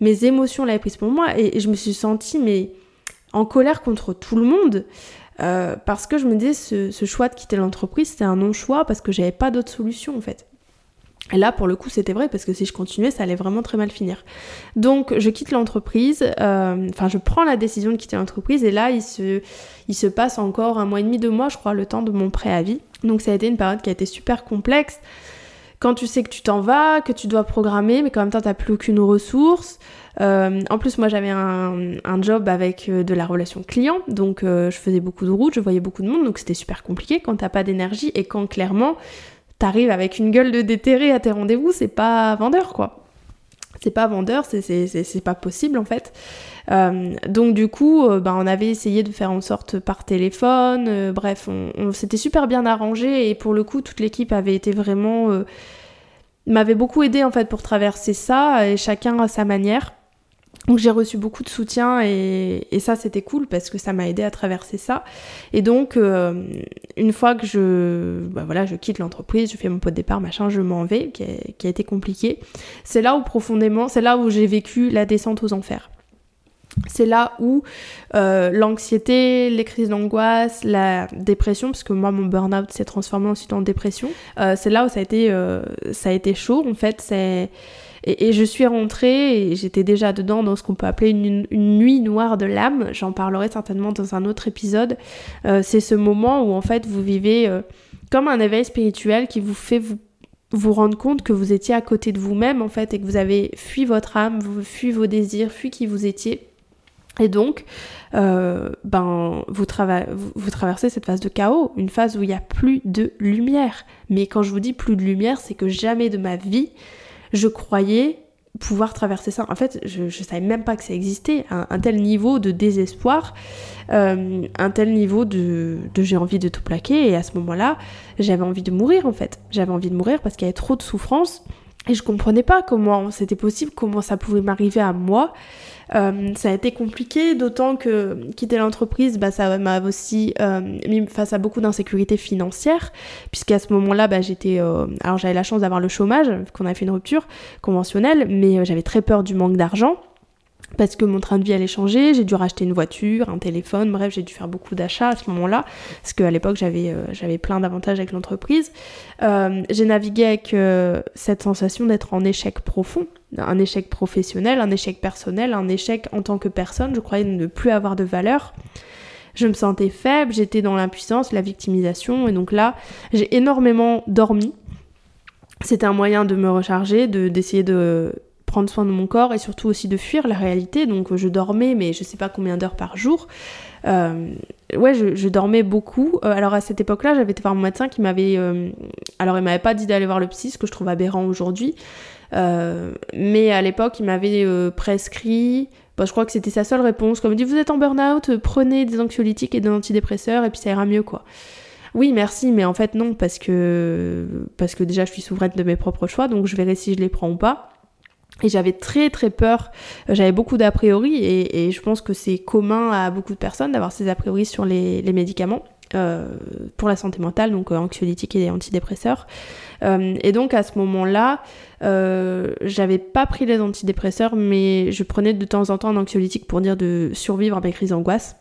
mes émotions l'avaient prise pour moi. Et, je me suis sentie mais en colère contre tout le monde. Euh, parce que je me disais ce, ce choix de quitter l'entreprise c'était un non-choix parce que j'avais pas d'autre solution en fait. Et là, pour le coup, c'était vrai parce que si je continuais, ça allait vraiment très mal finir. Donc, je quitte l'entreprise. euh, Enfin, je prends la décision de quitter l'entreprise et là, il se, il se passe encore un mois et demi, deux mois, je crois, le temps de mon préavis. Donc, ça a été une période qui a été super complexe. Quand tu sais que tu t'en vas, que tu dois programmer, mais qu'en même temps, t'as plus aucune ressource. Euh, en plus, moi, j'avais un, un job avec euh, de la relation client, donc je faisais beaucoup de routes, je voyais beaucoup de monde, donc c'était super compliqué quand t'as pas d'énergie et quand clairement t'arrives avec une gueule de déterré à tes rendez-vous, c'est pas vendeur quoi. C'est pas vendeur, c'est- pas possible en fait. Euh, donc du coup, euh, bah, on avait essayé de faire en sorte par téléphone, euh, bref, on, on s'était super bien arrangé et pour le coup, toute l'équipe avait été vraiment... m'avait beaucoup aidé en fait pour traverser ça et chacun à sa manière. Donc j'ai reçu beaucoup de soutien et, ça c'était cool parce que ça m'a aidé à traverser ça. Et donc euh, une fois que je, bah voilà, je quitte l'entreprise, je fais mon pot de départ, machin, je m'en vais, qui a, été compliqué. C'est là où profondément, c'est là où j'ai vécu la descente aux enfers. C'est là où euh, l'anxiété, les crises d'angoisse, la dépression, parce que moi mon burn-out s'est transformé ensuite en dépression, euh, c'est là où ça a été, ça a été chaud. En fait, c'est et, je suis rentrée et j'étais déjà dedans dans ce qu'on peut appeler une, nuit noire de l'âme. J'en parlerai certainement dans un autre épisode. Euh, c'est ce moment où en fait vous vivez euh, comme un éveil spirituel qui vous fait vous rendre compte que vous étiez à côté de vous-même en fait et que vous avez fui votre âme, fui vos désirs, fui qui vous étiez. Et donc, euh, ben, vous, vous traversez cette phase de chaos, une phase où il n'y a plus de lumière. Mais quand je vous dis plus de lumière, c'est que jamais de ma vie, je croyais pouvoir traverser ça. En fait, je, ne savais même pas que ça existait, un, tel niveau de désespoir, euh, un tel niveau de, de j'ai envie de tout plaquer. Et à ce moment-là, j'avais envie de mourir en fait. J'avais envie de mourir parce qu'il y avait trop de souffrance. Et je comprenais pas comment c'était possible, comment ça pouvait m'arriver à moi. Euh, ça a été compliqué, d'autant que quitter l'entreprise, bah, ça m'a aussi euh, mis face à beaucoup d'insécurité financière, puisqu'à ce moment-là, bah, j'étais, euh, alors j'avais la chance d'avoir le chômage, qu'on avait fait une rupture conventionnelle, mais euh, j'avais très peur du manque d'argent. Parce que mon train de vie allait changer, j'ai dû racheter une voiture, un téléphone, bref, j'ai dû faire beaucoup d'achats à ce moment-là, parce qu'à l'époque j'avais euh, plein d'avantages avec l'entreprise. Euh, j'ai navigué avec euh, cette sensation d'être en échec profond, un échec professionnel, un échec personnel, un échec en tant que personne. Je croyais ne plus avoir de valeur. Je me sentais faible, j'étais dans l'impuissance, la victimisation, et donc là, j'ai énormément dormi. C'était un moyen de me recharger, de d'essayer de prendre soin de mon corps et surtout aussi de fuir la réalité. Donc je dormais, mais je sais pas combien d'heures par jour. Euh, ouais, je, dormais beaucoup. Euh, alors à cette époque-là, j'avais été voir mon médecin qui m'avait. Euh, alors il m'avait pas dit d'aller voir le psy, ce que je trouve aberrant aujourd'hui. Euh, mais à l'époque, il m'avait euh, prescrit. Bah, je crois que c'était sa seule réponse. Comme il dit, vous êtes en burn-out, prenez des anxiolytiques et des antidépresseurs et puis ça ira mieux, quoi. Oui, merci, mais en fait non, parce que parce que déjà je suis souveraine de mes propres choix, donc je verrai si je les prends ou pas. Et j'avais très très peur, j'avais beaucoup d'a priori et, je pense que c'est commun à beaucoup de personnes d'avoir ces a priori sur les, les médicaments euh, pour la santé mentale, donc euh, anxiolytiques et antidépresseurs. Euh, et donc à ce moment-là, euh, j'avais pas pris les antidépresseurs, mais je prenais de temps en temps un anxiolytique pour dire de survivre à mes crises d'angoisse.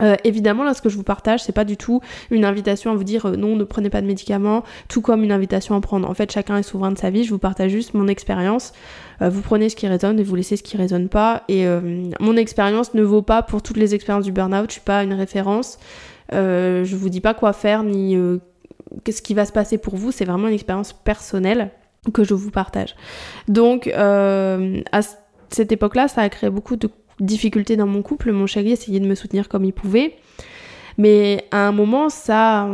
Euh, évidemment, là, ce que je vous partage, c'est pas du tout une invitation à vous dire euh, non, ne prenez pas de médicaments, tout comme une invitation à prendre. En fait, chacun est souverain de sa vie. Je vous partage juste mon expérience. Euh, vous prenez ce qui résonne et vous laissez ce qui résonne pas. Et mon expérience ne vaut pas pour toutes les expériences du burn-out. Je suis pas une référence. Je vous dis pas quoi faire ni qu'est-ce qui va se passer pour vous. C'est vraiment une expérience personnelle que je vous partage. Donc, à cette époque-là, ça a créé beaucoup de difficultés dans mon couple. Mon chéri essayait de me soutenir comme il pouvait. Mais à un moment, ça,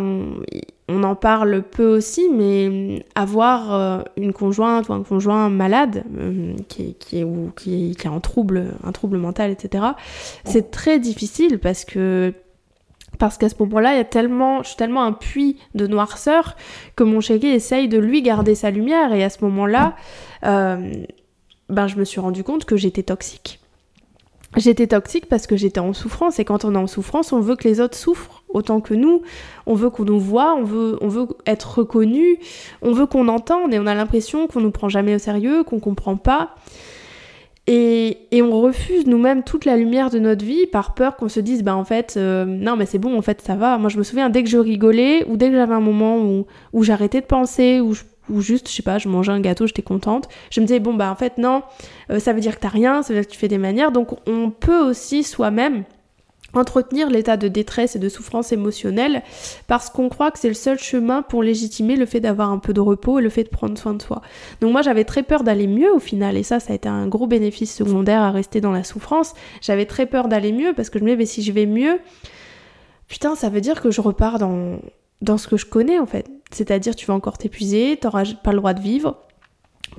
on, en parle peu aussi, mais avoir euh, une conjointe ou un conjoint malade, euh, qui, qui, ou qui, qui a un trouble, un trouble mental, etc., c'est très difficile parce que parce qu'à ce moment-là, il y a tellement, je suis tellement un puits de noirceur que mon chéri essaye de lui garder sa lumière. Et à ce moment-là, euh, ben, je me suis rendu compte que j'étais toxique. J'étais toxique parce que j'étais en souffrance et quand on est en souffrance, on veut que les autres souffrent autant que nous. On veut qu'on nous voit, on veut, on veut être reconnu, on veut qu'on entende et on a l'impression qu'on nous prend jamais au sérieux, qu'on comprend pas. Et, et on refuse nous-mêmes toute la lumière de notre vie par peur qu'on se dise bah en fait euh, non mais c'est bon en fait ça va. Moi je me souviens dès que je rigolais ou dès que j'avais un moment où, où j'arrêtais de penser, où je, ou juste, je sais pas, je mangeais un gâteau, j'étais contente. Je me disais, bon, bah en fait, non, euh, ça veut dire que t'as rien, ça veut dire que tu fais des manières. Donc on peut aussi soi-même entretenir l'état de détresse et de souffrance émotionnelle parce qu'on croit que c'est le seul chemin pour légitimer le fait d'avoir un peu de repos et le fait de prendre soin de soi. Donc moi j'avais très peur d'aller mieux au final et ça ça a été un gros bénéfice secondaire à rester dans la souffrance. J'avais très peur d'aller mieux parce que je me disais mais si je vais mieux, putain ça veut dire que je repars dans, dans ce que je connais en fait. C'est-à-dire tu vas encore t'épuiser, t'auras pas le droit de vivre,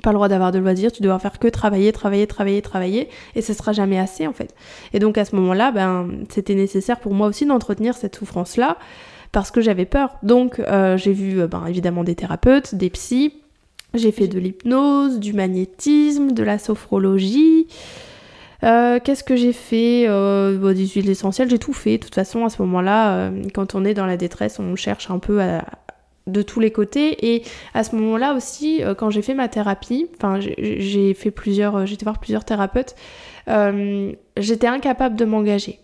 pas le droit d'avoir de loisirs, tu dois faire que travailler, travailler, travailler, travailler, et ce sera jamais assez en fait. Et donc à ce moment-là, ben, c'était nécessaire pour moi aussi d'entretenir cette souffrance-là, parce que j'avais peur. Donc euh, j'ai vu euh, ben, évidemment des thérapeutes, des psys, j'ai fait de l'hypnose, du magnétisme, de la sophrologie. Euh, qu'est-ce que j'ai fait? Euh, Des huiles essentielles, j'ai tout fait. De toute façon, à ce moment-là, quand on est dans la détresse, on cherche un peu à, de tous les côtés. Et à ce moment-là aussi, euh, quand j'ai fait ma thérapie, enfin j'ai fait plusieurs, euh, j'étais voir plusieurs thérapeutes, euh, j'étais incapable de m'engager.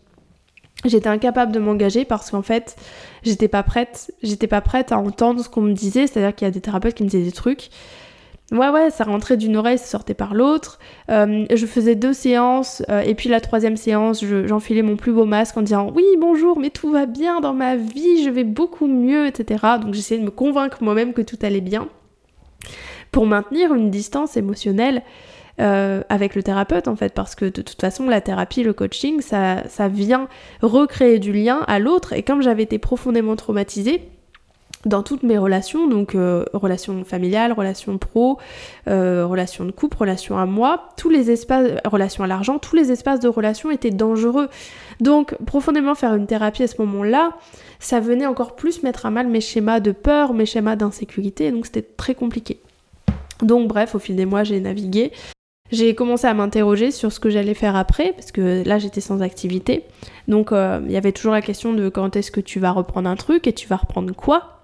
J'étais incapable de m'engager parce qu'en fait, j'étais pas prête, j'étais pas prête à entendre ce qu'on me disait, c'est-à-dire qu'il y a des thérapeutes qui me disaient des trucs Ouais, ouais, ça rentrait d'une oreille, ça sortait par l'autre. Euh, je faisais deux séances, euh, et puis la troisième séance, j'enfilais mon plus beau masque en disant Oui, bonjour, mais tout va bien dans ma vie, je vais beaucoup mieux, etc. Donc j'essayais de me convaincre moi-même que tout allait bien pour maintenir une distance émotionnelle euh, avec le thérapeute en fait, parce que de toute façon, la thérapie, le coaching, ça, ça vient recréer du lien à l'autre, et comme j'avais été profondément traumatisée, dans toutes mes relations, donc euh, relations familiales, relations pro, euh, relations de couple, relations à moi, tous les espaces, relations à l'argent, tous les espaces de relations étaient dangereux. Donc profondément faire une thérapie à ce moment-là, ça venait encore plus mettre à mal mes schémas de peur, mes schémas d'insécurité, donc c'était très compliqué. Donc bref, au fil des mois, j'ai navigué. J'ai commencé à m'interroger sur ce que j'allais faire après, parce que là j'étais sans activité. Donc euh, il y avait toujours la question de quand est-ce que tu vas reprendre un truc et tu vas reprendre quoi?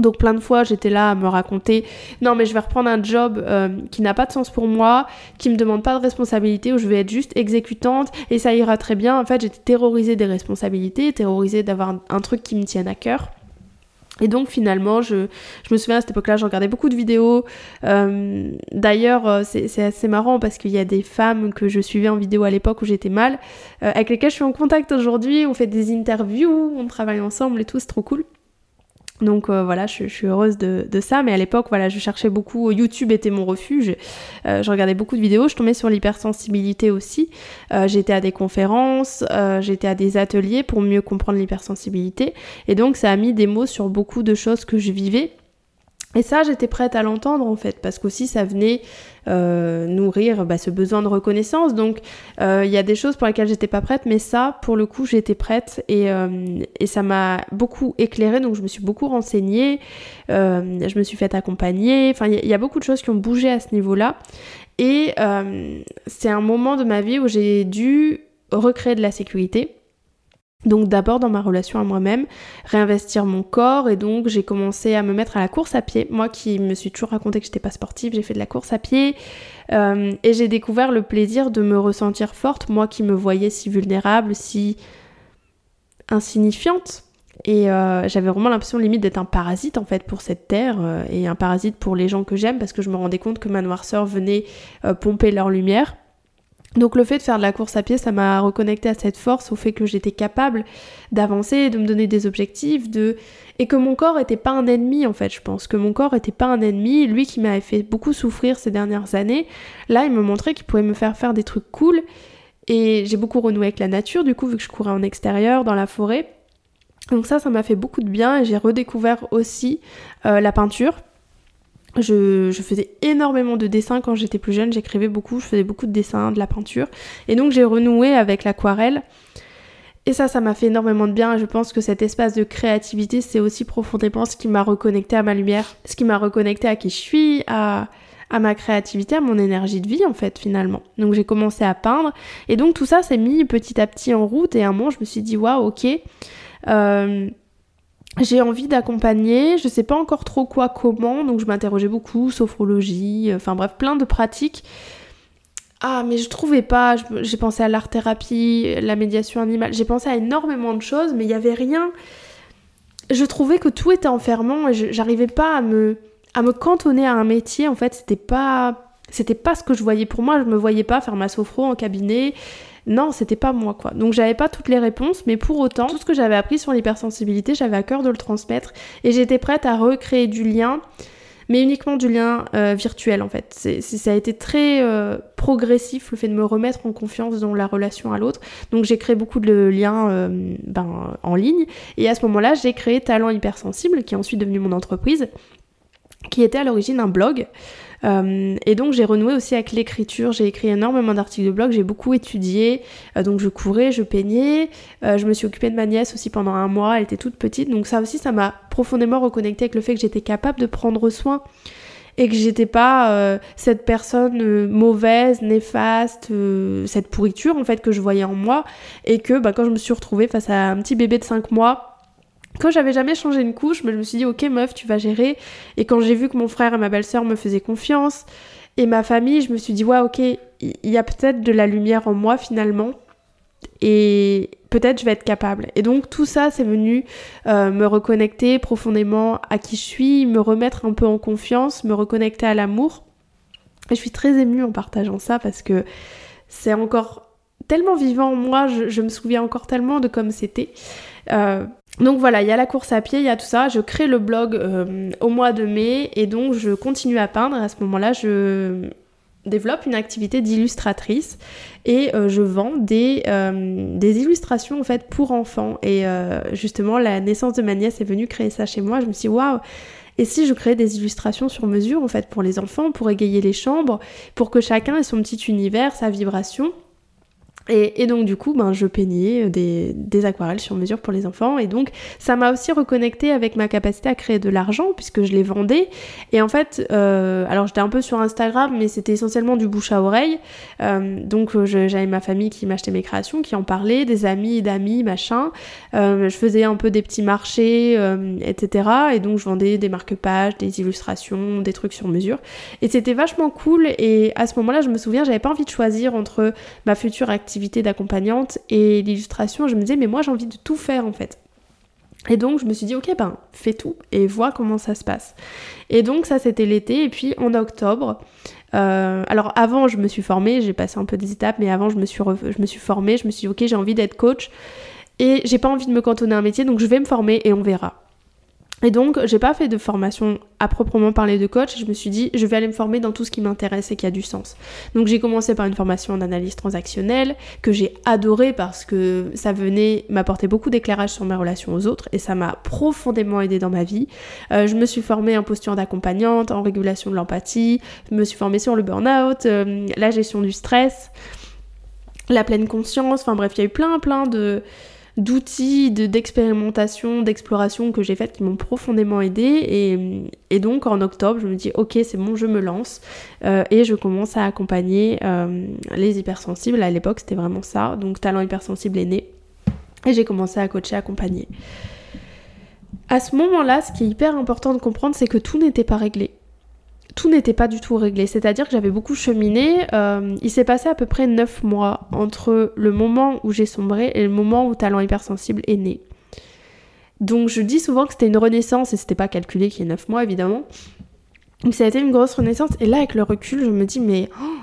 Donc plein de fois j'étais là à me raconter non mais je vais reprendre un job euh, qui n'a pas de sens pour moi, qui me demande pas de responsabilité, où je vais être juste exécutante et ça ira très bien. En fait j'étais terrorisée des responsabilités, terrorisée d'avoir un, truc qui me tienne à cœur. Et donc finalement, je, je, me souviens à cette époque-là, je regardais beaucoup de vidéos. Euh, d'ailleurs, euh, c'est assez marrant parce qu'il y a des femmes que je suivais en vidéo à l'époque où j'étais mal, avec lesquelles je suis en contact aujourd'hui. On fait des interviews, on travaille ensemble et tout, c'est trop cool. Donc euh, voilà, je, suis heureuse de, ça. Mais à l'époque, voilà, je cherchais beaucoup. YouTube était mon refuge. Euh, je regardais beaucoup de vidéos. Je tombais sur l'hypersensibilité aussi. Euh, j'étais à des conférences, j'étais à des ateliers pour mieux comprendre l'hypersensibilité. Et donc ça a mis des mots sur beaucoup de choses que je vivais et ça, j'étais prête à l'entendre en fait, parce qu'aussi ça venait euh, nourrir bah, ce besoin de reconnaissance. Donc euh, il y a des choses pour lesquelles j'étais pas prête, mais ça, pour le coup, j'étais prête et, euh, ça m'a beaucoup éclairée. Donc je me suis beaucoup renseignée, je me suis fait accompagner. Enfin, il y, a beaucoup de choses qui ont bougé à ce niveau-là. Et c'est un moment de ma vie où j'ai dû recréer de la sécurité donc d'abord dans ma relation à moi-même, réinvestir mon corps et donc j'ai commencé à me mettre à la course à pied. Moi qui me suis toujours raconté que j'étais pas sportive, j'ai fait de la course à pied euh, et j'ai découvert le plaisir de me ressentir forte, moi qui me voyais si vulnérable, si insignifiante. Et euh, j'avais vraiment l'impression limite d'être un parasite en fait pour cette terre euh, et un parasite pour les gens que j'aime parce que je me rendais compte que ma noirceur venait pomper leur lumière. Donc le fait de faire de la course à pied, ça m'a reconnecté à cette force, au fait que j'étais capable d'avancer, de me donner des objectifs, de et que mon corps était pas un ennemi en fait. Je pense que mon corps était pas un ennemi, lui qui m'avait fait beaucoup souffrir ces dernières années. Là, il me montrait qu'il pouvait me faire faire des trucs cool et j'ai beaucoup renoué avec la nature du coup vu que je courais en extérieur dans la forêt. Donc ça, ça m'a fait beaucoup de bien et j'ai redécouvert aussi euh, la peinture je, faisais énormément de dessins quand j'étais plus jeune, j'écrivais beaucoup, je faisais beaucoup de dessins, de la peinture. Et donc j'ai renoué avec l'aquarelle. Et ça, ça m'a fait énormément de bien. Je pense que cet espace de créativité, c'est aussi profondément ce qui m'a reconnecté à ma lumière, ce qui m'a reconnecté à qui je suis, à, à ma créativité, à mon énergie de vie en fait finalement. Donc j'ai commencé à peindre. Et donc tout ça s'est mis petit à petit en route. Et à un moment, je me suis dit, waouh, ok. Euh, j'ai envie d'accompagner, je sais pas encore trop quoi, comment, donc je m'interrogeais beaucoup, sophrologie, enfin bref, plein de pratiques. Ah, mais je trouvais pas, j'ai pensé à l'art thérapie, la médiation animale, j'ai pensé à énormément de choses, mais il y avait rien. Je trouvais que tout était enfermant et j'arrivais pas à me, à me cantonner à un métier, en fait, c'était pas c'était pas ce que je voyais pour moi, je me voyais pas faire ma sophro en cabinet. Non, c'était pas moi quoi. Donc j'avais pas toutes les réponses, mais pour autant, tout ce que j'avais appris sur l'hypersensibilité, j'avais à cœur de le transmettre et j'étais prête à recréer du lien, mais uniquement du lien euh, virtuel en fait. Ça a été très euh, progressif le fait de me remettre en confiance dans la relation à l'autre. Donc j'ai créé beaucoup de liens euh, ben, en ligne et à ce moment-là, j'ai créé Talent Hypersensible qui est ensuite devenu mon entreprise qui était à l'origine un blog. Euh, et donc j'ai renoué aussi avec l'écriture, j'ai écrit énormément d'articles de blog, j'ai beaucoup étudié, euh, donc je courais, je peignais, euh, je me suis occupée de ma nièce aussi pendant un mois, elle était toute petite, donc ça aussi ça m'a profondément reconnecté avec le fait que j'étais capable de prendre soin et que j'étais pas cette personne mauvaise, néfaste, cette pourriture en fait que je voyais en moi. Et que bah, quand je me suis retrouvée face à un petit bébé de 5 mois quand j'avais jamais changé une couche, je me suis dit ok meuf, tu vas gérer. Et quand j'ai vu que mon frère et ma belle-sœur me faisaient confiance et ma famille, je me suis dit ouais ok, il y a peut-être de la lumière en moi finalement et peut-être je vais être capable. Et donc tout ça, c'est venu euh, me reconnecter profondément à qui je suis, me remettre un peu en confiance, me reconnecter à l'amour. Et je suis très émue en partageant ça parce que c'est encore tellement vivant en moi, je, me souviens encore tellement de comme c'était. Euh, donc voilà, il y a la course à pied, il y a tout ça. Je crée le blog euh, au mois de mai et donc je continue à peindre. À ce moment-là, je développe une activité d'illustratrice et euh, je vends des, des, illustrations en fait pour enfants. Et justement, la naissance de ma nièce est venue créer ça chez moi. Je me suis dit, waouh! Et si je créais des illustrations sur mesure en fait pour les enfants, pour égayer les chambres, pour que chacun ait son petit univers, sa vibration et, donc du coup, ben, je peignais euh, des, aquarelles sur mesure pour les enfants. Et donc ça m'a aussi reconnecté avec ma capacité à créer de l'argent puisque je les vendais. Et en fait, euh, alors j'étais un peu sur Instagram, mais c'était essentiellement du bouche à oreille. Euh, donc j'avais ma famille qui m'achetait mes créations, qui en parlait, des amis d'amis, machin. je faisais un peu des petits marchés, etc. Et donc je vendais des marque-pages, des illustrations, des trucs sur mesure. Et c'était vachement cool. Et à ce moment-là, je me souviens, j'avais pas envie de choisir entre ma future activité d'accompagnante et l'illustration, je me disais, mais moi j'ai envie de tout faire en fait. Et donc je me suis dit, ok, ben fais tout et vois comment ça se passe. Et donc ça c'était l'été, et puis en octobre, euh, alors avant je me suis formée, j'ai passé un peu des étapes, mais avant je me suis, je me suis formée, je me suis dit, ok, j'ai envie d'être coach, et j'ai pas envie de me cantonner à un métier, donc je vais me former et on verra. Et donc, j'ai pas fait de formation à proprement parler de coach. Je me suis dit, je vais aller me former dans tout ce qui m'intéresse et qui a du sens. Donc, j'ai commencé par une formation en analyse transactionnelle que j'ai adorée parce que ça venait m'apporter beaucoup d'éclairage sur mes relations aux autres et ça m'a profondément aidé dans ma vie. Euh, je me suis formée en posture d'accompagnante, en régulation de l'empathie. Je me suis formée sur le burn-out, euh, la gestion du stress, la pleine conscience. Enfin bref, il y a eu plein, plein de d'outils d'expérimentation, d'exploration que j'ai faites qui m'ont profondément aidé. Et, donc en octobre, je me dis ok c'est bon, je me lance euh, et je commence à accompagner euh, les hypersensibles. À l'époque c'était vraiment ça, donc talent hypersensible est né. Et j'ai commencé à coacher, accompagner. À ce moment-là, ce qui est hyper important de comprendre, c'est que tout n'était pas réglé tout n'était pas du tout réglé. C'est-à-dire que j'avais beaucoup cheminé. Euh, il s'est passé à peu près 9 mois entre le moment où j'ai sombré et le moment où Talent Hypersensible est né. Donc je dis souvent que c'était une renaissance et c'était pas calculé qu'il y ait 9 mois évidemment. Mais ça a été une grosse renaissance et là avec le recul je me dis mais oh,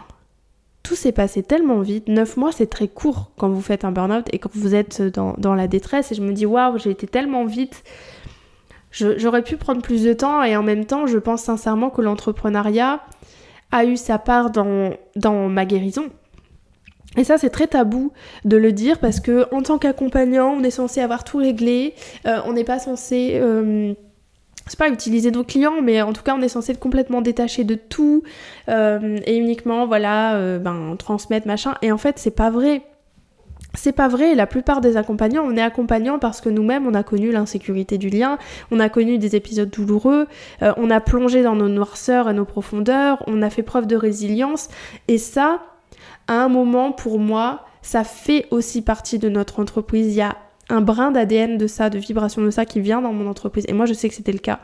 tout s'est passé tellement vite. 9 mois c'est très court quand vous faites un burn-out et quand vous êtes dans, dans la détresse et je me dis waouh j'ai été tellement vite J'aurais pu prendre plus de temps et en même temps, je pense sincèrement que l'entrepreneuriat a eu sa part dans, dans ma guérison. Et ça, c'est très tabou de le dire parce que en tant qu'accompagnant, on est censé avoir tout réglé, euh, on n'est pas censé. Euh, c'est pas utiliser nos clients, mais en tout cas, on est censé être complètement détaché de tout euh, et uniquement, voilà, ben, transmettre machin. Et en fait, c'est pas vrai. C'est pas vrai, la plupart des accompagnants, on est accompagnants parce que nous-mêmes, on a connu l'insécurité du lien, on a connu des épisodes douloureux, euh, on a plongé dans nos noirceurs et nos profondeurs, on a fait preuve de résilience, et ça, à un moment, pour moi, ça fait aussi partie de notre entreprise. Il y a un brin d'ADN de ça, de vibration de ça qui vient dans mon entreprise, et moi, je sais que c'était le cas.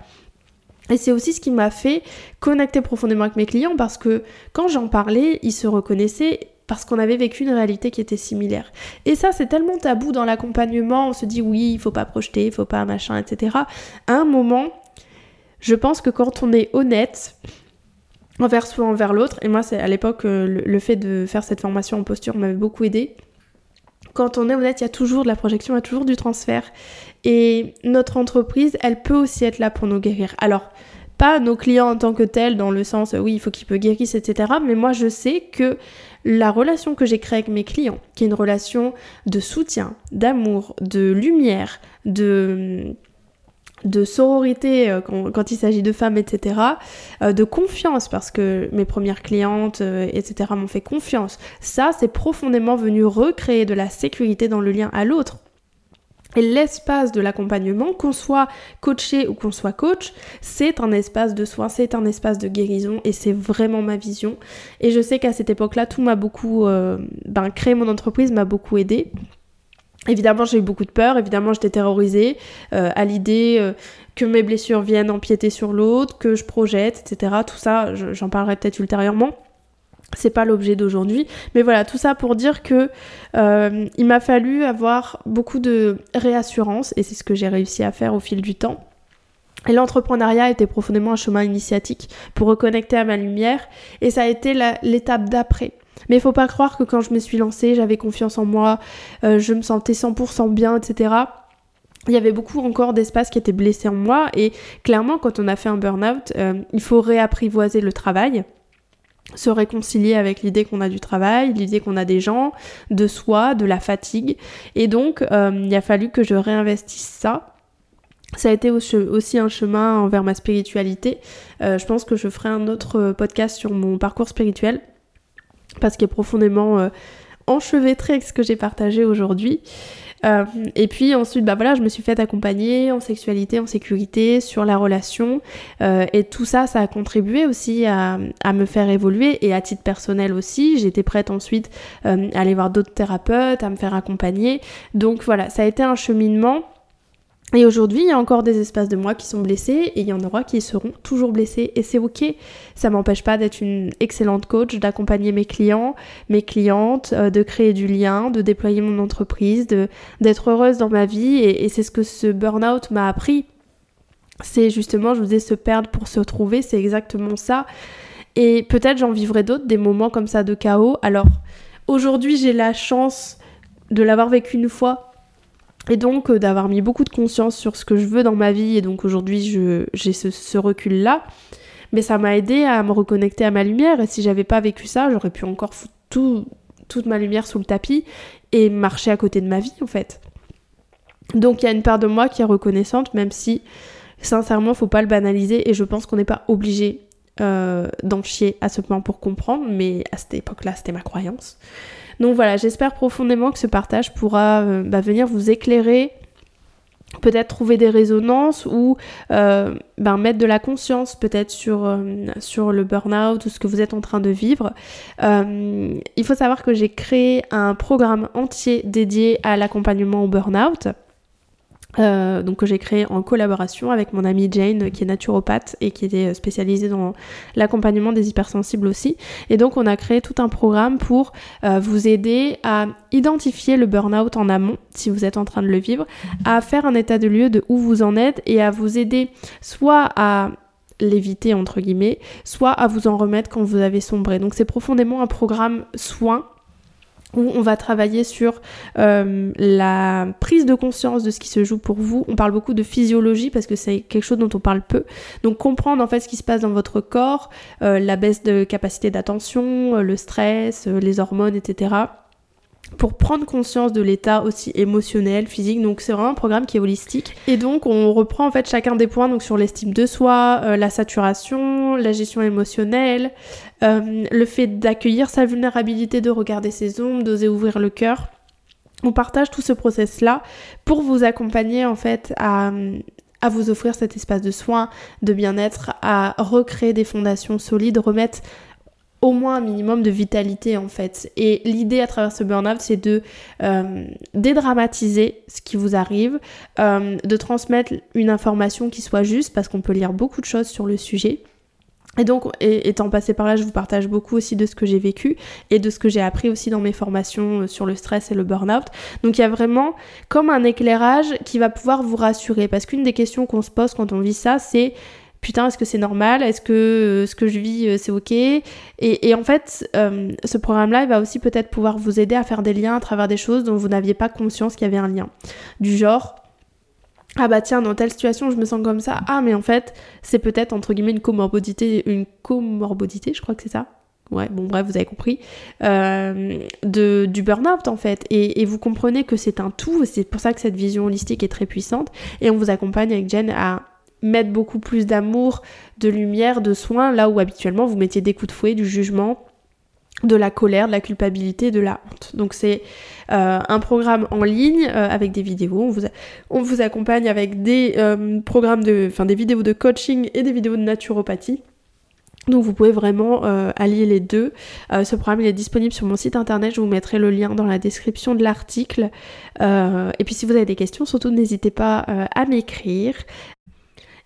Et c'est aussi ce qui m'a fait connecter profondément avec mes clients parce que quand j'en parlais, ils se reconnaissaient parce qu'on avait vécu une réalité qui était similaire. Et ça, c'est tellement tabou dans l'accompagnement, on se dit oui, il faut pas projeter, il faut pas machin, etc. À un moment, Je pense que quand on est honnête envers soi, envers l'autre, et moi c'est à l'époque euh, le, fait de faire cette formation en posture m'avait beaucoup aidé. Quand on est honnête, il y a toujours de la projection, il y a toujours du transfert. Et notre entreprise, elle peut aussi être là pour nous guérir. Alors, pas nos clients en tant que tels, dans le sens oui, il faut qu'ils guérissent, etc. Mais moi, je sais que la relation que j'ai créée avec mes clients, qui est une relation de soutien, d'amour, de lumière, de de sororité euh, quand, il s'agit de femmes, etc., euh, de confiance, parce que mes premières clientes, euh, etc., m'ont fait confiance. Ça, c'est profondément venu recréer de la sécurité dans le lien à l'autre. Et l'espace de l'accompagnement, qu'on soit coaché ou qu'on soit coach, c'est un espace de soins, c'est un espace de guérison et c'est vraiment ma vision. Et je sais qu'à cette époque-là, tout m'a beaucoup... ben, créer mon entreprise m'a beaucoup aidé. Évidemment, j'ai eu beaucoup de peur, évidemment, j'étais terrorisée euh, à l'idée euh, que mes blessures viennent empiéter sur l'autre, que je projette, etc. Tout ça, j'en parlerai peut-être ultérieurement. C'est pas l'objet d'aujourd'hui, mais voilà, tout ça pour dire que euh, il m'a fallu avoir beaucoup de réassurance, et c'est ce que j'ai réussi à faire au fil du temps. Et l'entrepreneuriat était profondément un chemin initiatique pour reconnecter à ma lumière, et ça a été l'étape d'après. Mais faut pas croire que quand je me suis lancée, j'avais confiance en moi, euh, je me sentais 100% bien, etc. Il y avait beaucoup encore d'espace qui était blessé en moi et clairement quand on a fait un burn-out, euh, il faut réapprivoiser le travail se réconcilier avec l'idée qu'on a du travail, l'idée qu'on a des gens, de soi, de la fatigue. Et donc, euh, il a fallu que je réinvestisse ça. Ça a été aussi un chemin envers ma spiritualité. je pense que je ferai un autre podcast sur mon parcours spirituel parce qu'il est profondément euh, enchevêtré avec ce que j'ai partagé aujourd'hui. Euh, et puis ensuite, bah voilà, je me suis fait accompagner en sexualité, en sécurité, sur la relation. Euh, et tout ça, ça a contribué aussi à, à, me faire évoluer et à titre personnel aussi. J'étais prête ensuite à aller voir d'autres thérapeutes, à me faire accompagner. Donc voilà, ça a été un cheminement et aujourd'hui, il y a encore des espaces de moi qui sont blessés et il y en aura qui seront toujours blessés et c'est ok. Ça m'empêche pas d'être une excellente coach, d'accompagner mes clients, mes clientes, euh, de créer du lien, de déployer mon entreprise, d'être heureuse dans ma vie et, c'est ce que ce burn-out m'a appris. C'est justement, je vous ai se perdre pour se retrouver, c'est exactement ça. Et peut-être j'en vivrai d'autres, des moments comme ça de chaos. Alors aujourd'hui, j'ai la chance de l'avoir vécu une fois et donc euh, d'avoir mis beaucoup de conscience sur ce que je veux dans ma vie et donc aujourd'hui j'ai ce, recul là. Mais ça m'a aidé à me reconnecter à ma lumière et si j'avais pas vécu ça j'aurais pu encore foutre toute ma lumière sous le tapis et marcher à côté de ma vie en fait. Donc il y a une part de moi qui est reconnaissante même si sincèrement faut pas le banaliser et je pense qu'on n'est pas obligé euh, d'en chier à ce point pour comprendre mais à cette époque là c'était ma croyance. Donc voilà, j'espère profondément que ce partage pourra euh, bah, venir vous éclairer peut-être trouver des résonances ou euh, ben, mettre de la conscience peut-être sur, euh, sur le burn-out ou ce que vous êtes en train de vivre. il faut savoir que j'ai créé un programme entier dédié à l'accompagnement au burn-out. Euh, donc que j'ai créé en collaboration avec mon amie Jane qui est naturopathe et qui était spécialisée dans l'accompagnement des hypersensibles aussi. Et donc on a créé tout un programme pour euh, vous aider à identifier le burn-out en amont si vous êtes en train de le vivre, à faire un état de lieu de où vous en êtes et à vous aider soit à l'éviter entre guillemets, soit à vous en remettre quand vous avez sombré. Donc c'est profondément un programme soin où on va travailler sur euh, la prise de conscience de ce qui se joue pour vous. On parle beaucoup de physiologie parce que c'est quelque chose dont on parle peu. Donc comprendre en fait ce qui se passe dans votre corps, euh, la baisse de capacité d'attention, euh, le stress, les hormones, etc pour prendre conscience de l'état aussi émotionnel, physique. Donc c'est vraiment un programme qui est holistique. Et donc on reprend en fait chacun des points donc sur l'estime de soi, euh, la saturation, la gestion émotionnelle, euh, le fait d'accueillir sa vulnérabilité, de regarder ses ombres, d'oser ouvrir le cœur. On partage tout ce process là pour vous accompagner en fait à, à vous offrir cet espace de soins, de bien-être, à recréer des fondations solides, remettre au moins un minimum de vitalité en fait. Et l'idée à travers ce burn-out, c'est de euh, dédramatiser ce qui vous arrive, euh, de transmettre une information qui soit juste, parce qu'on peut lire beaucoup de choses sur le sujet. Et donc, étant passé par là, je vous partage beaucoup aussi de ce que j'ai vécu et de ce que j'ai appris aussi dans mes formations euh, sur le stress et le burn-out. Donc, il y a vraiment comme un éclairage qui va pouvoir vous rassurer. Parce qu'une des questions qu'on se pose quand on vit ça, c'est putain, est-ce que c'est normal? Est-ce que euh, ce que je vis, euh, c'est ok? Et, en fait, ce programme-là, il va aussi peut-être pouvoir vous aider à faire des liens à travers des choses dont vous n'aviez pas conscience qu'il y avait un lien. Du genre, ah bah tiens, dans telle situation, je me sens comme ça. Ah, mais en fait, c'est peut-être entre guillemets une comorbidité, une comorbidité, je crois que c'est ça. Ouais, bon bref, vous avez compris, euh, de, du burn-out en fait. Et, vous comprenez que c'est un tout, c'est pour ça que cette vision holistique est très puissante. Et on vous accompagne avec Jen à mettre beaucoup plus d'amour, de lumière, de soins, là où habituellement vous mettiez des coups de fouet, du jugement, de la colère, de la culpabilité, de la honte. Donc c'est euh, un programme en ligne euh, avec des vidéos. On vous, on vous accompagne avec des programmes de, enfin des vidéos de coaching et des vidéos de naturopathie. Donc vous pouvez vraiment euh, allier les deux. Euh, ce programme il est disponible sur mon site internet, je vous mettrai le lien dans la description de l'article. Euh, et puis si vous avez des questions, surtout n'hésitez pas à m'écrire.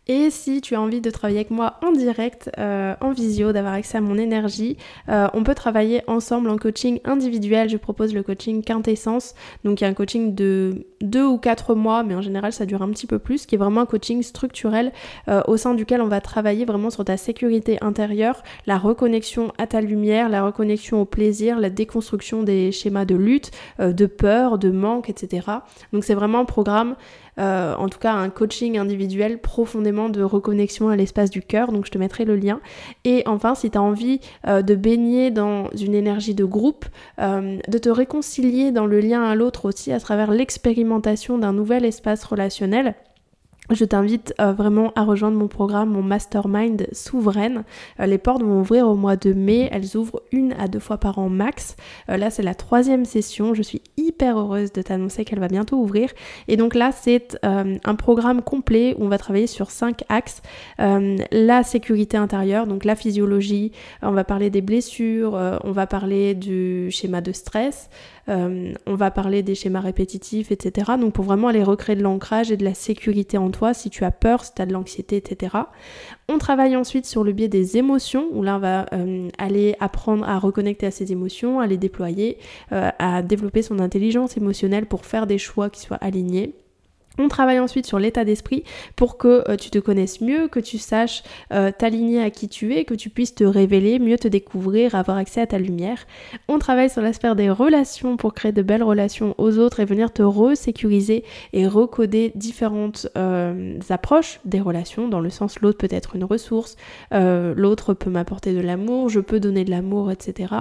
Et si tu as envie de travailler avec moi en direct, euh, en visio, d'avoir accès à mon énergie, euh, on peut travailler ensemble en coaching individuel. Je propose le coaching quintessence. Donc il y a un coaching de deux ou quatre mois, mais en général ça dure un petit peu plus, qui est vraiment un coaching structurel euh, au sein duquel on va travailler vraiment sur ta sécurité intérieure, la reconnexion à ta lumière, la reconnexion au plaisir, la déconstruction des schémas de lutte, de peur, de manque, etc. Donc c'est vraiment un programme euh, en tout cas un coaching individuel profondément de reconnexion à l'espace du cœur, donc je te mettrai le lien. Et enfin, si tu as envie euh, de baigner dans une énergie de groupe, euh, de te réconcilier dans le lien à l'autre aussi à travers l'expérimentation d'un nouvel espace relationnel, je t'invite euh, vraiment à rejoindre mon programme, mon mastermind souveraine. Euh, les portes vont ouvrir au mois de mai. Elles ouvrent une à deux fois par an max. Euh, là, c'est la troisième session. Je suis hyper heureuse de t'annoncer qu'elle va bientôt ouvrir. Et donc là, c'est un programme complet où on va travailler sur cinq axes. la sécurité intérieure, donc la physiologie. on va parler des blessures. on va parler du schéma de stress. On va parler des schémas répétitifs, etc. Donc pour vraiment aller recréer de l'ancrage et de la sécurité en toi, si tu as peur, si tu as de l'anxiété, etc. On travaille ensuite sur le biais des émotions, où là on va euh, aller apprendre à reconnecter à ses émotions, à les déployer, euh, à développer son intelligence émotionnelle pour faire des choix qui soient alignés. On travaille ensuite sur l'état d'esprit pour que euh, tu te connaisses mieux, que tu saches euh, t'aligner à qui tu es, que tu puisses te révéler, mieux te découvrir, avoir accès à ta lumière. On travaille sur l'aspect des relations pour créer de belles relations aux autres et venir te resécuriser et recoder différentes euh, approches des relations, dans le sens l'autre peut être une ressource, l'autre peut m'apporter de l'amour, je peux donner de l'amour, etc.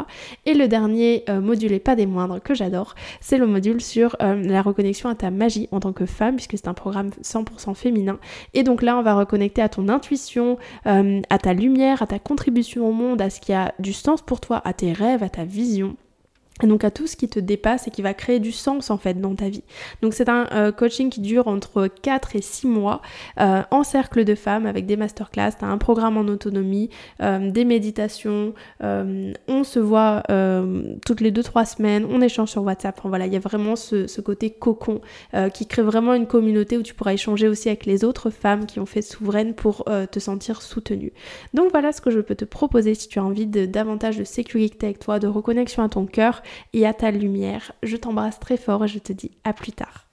Et le dernier module, et pas des moindres, que j'adore, c'est le module sur la reconnexion à ta magie en tant que femme puisque c'est un programme 100% féminin. Et donc là, on va reconnecter à ton intuition, euh, à ta lumière, à ta contribution au monde, à ce qui a du sens pour toi, à tes rêves, à ta vision et donc à tout ce qui te dépasse et qui va créer du sens en fait dans ta vie. Donc c'est un euh, coaching qui dure entre 4 et 6 mois euh, en cercle de femmes avec des masterclass, tu as un programme en autonomie, euh, des méditations, on se voit toutes les 2-3 semaines, on échange sur WhatsApp, enfin voilà, il y a vraiment ce, ce côté cocon qui crée vraiment une communauté où tu pourras échanger aussi avec les autres femmes qui ont fait souveraine pour te sentir soutenue. Donc voilà ce que je peux te proposer si tu as envie de davantage de sécurité avec toi, de reconnexion à ton cœur et à ta lumière. Je t'embrasse très fort et je te dis à plus tard.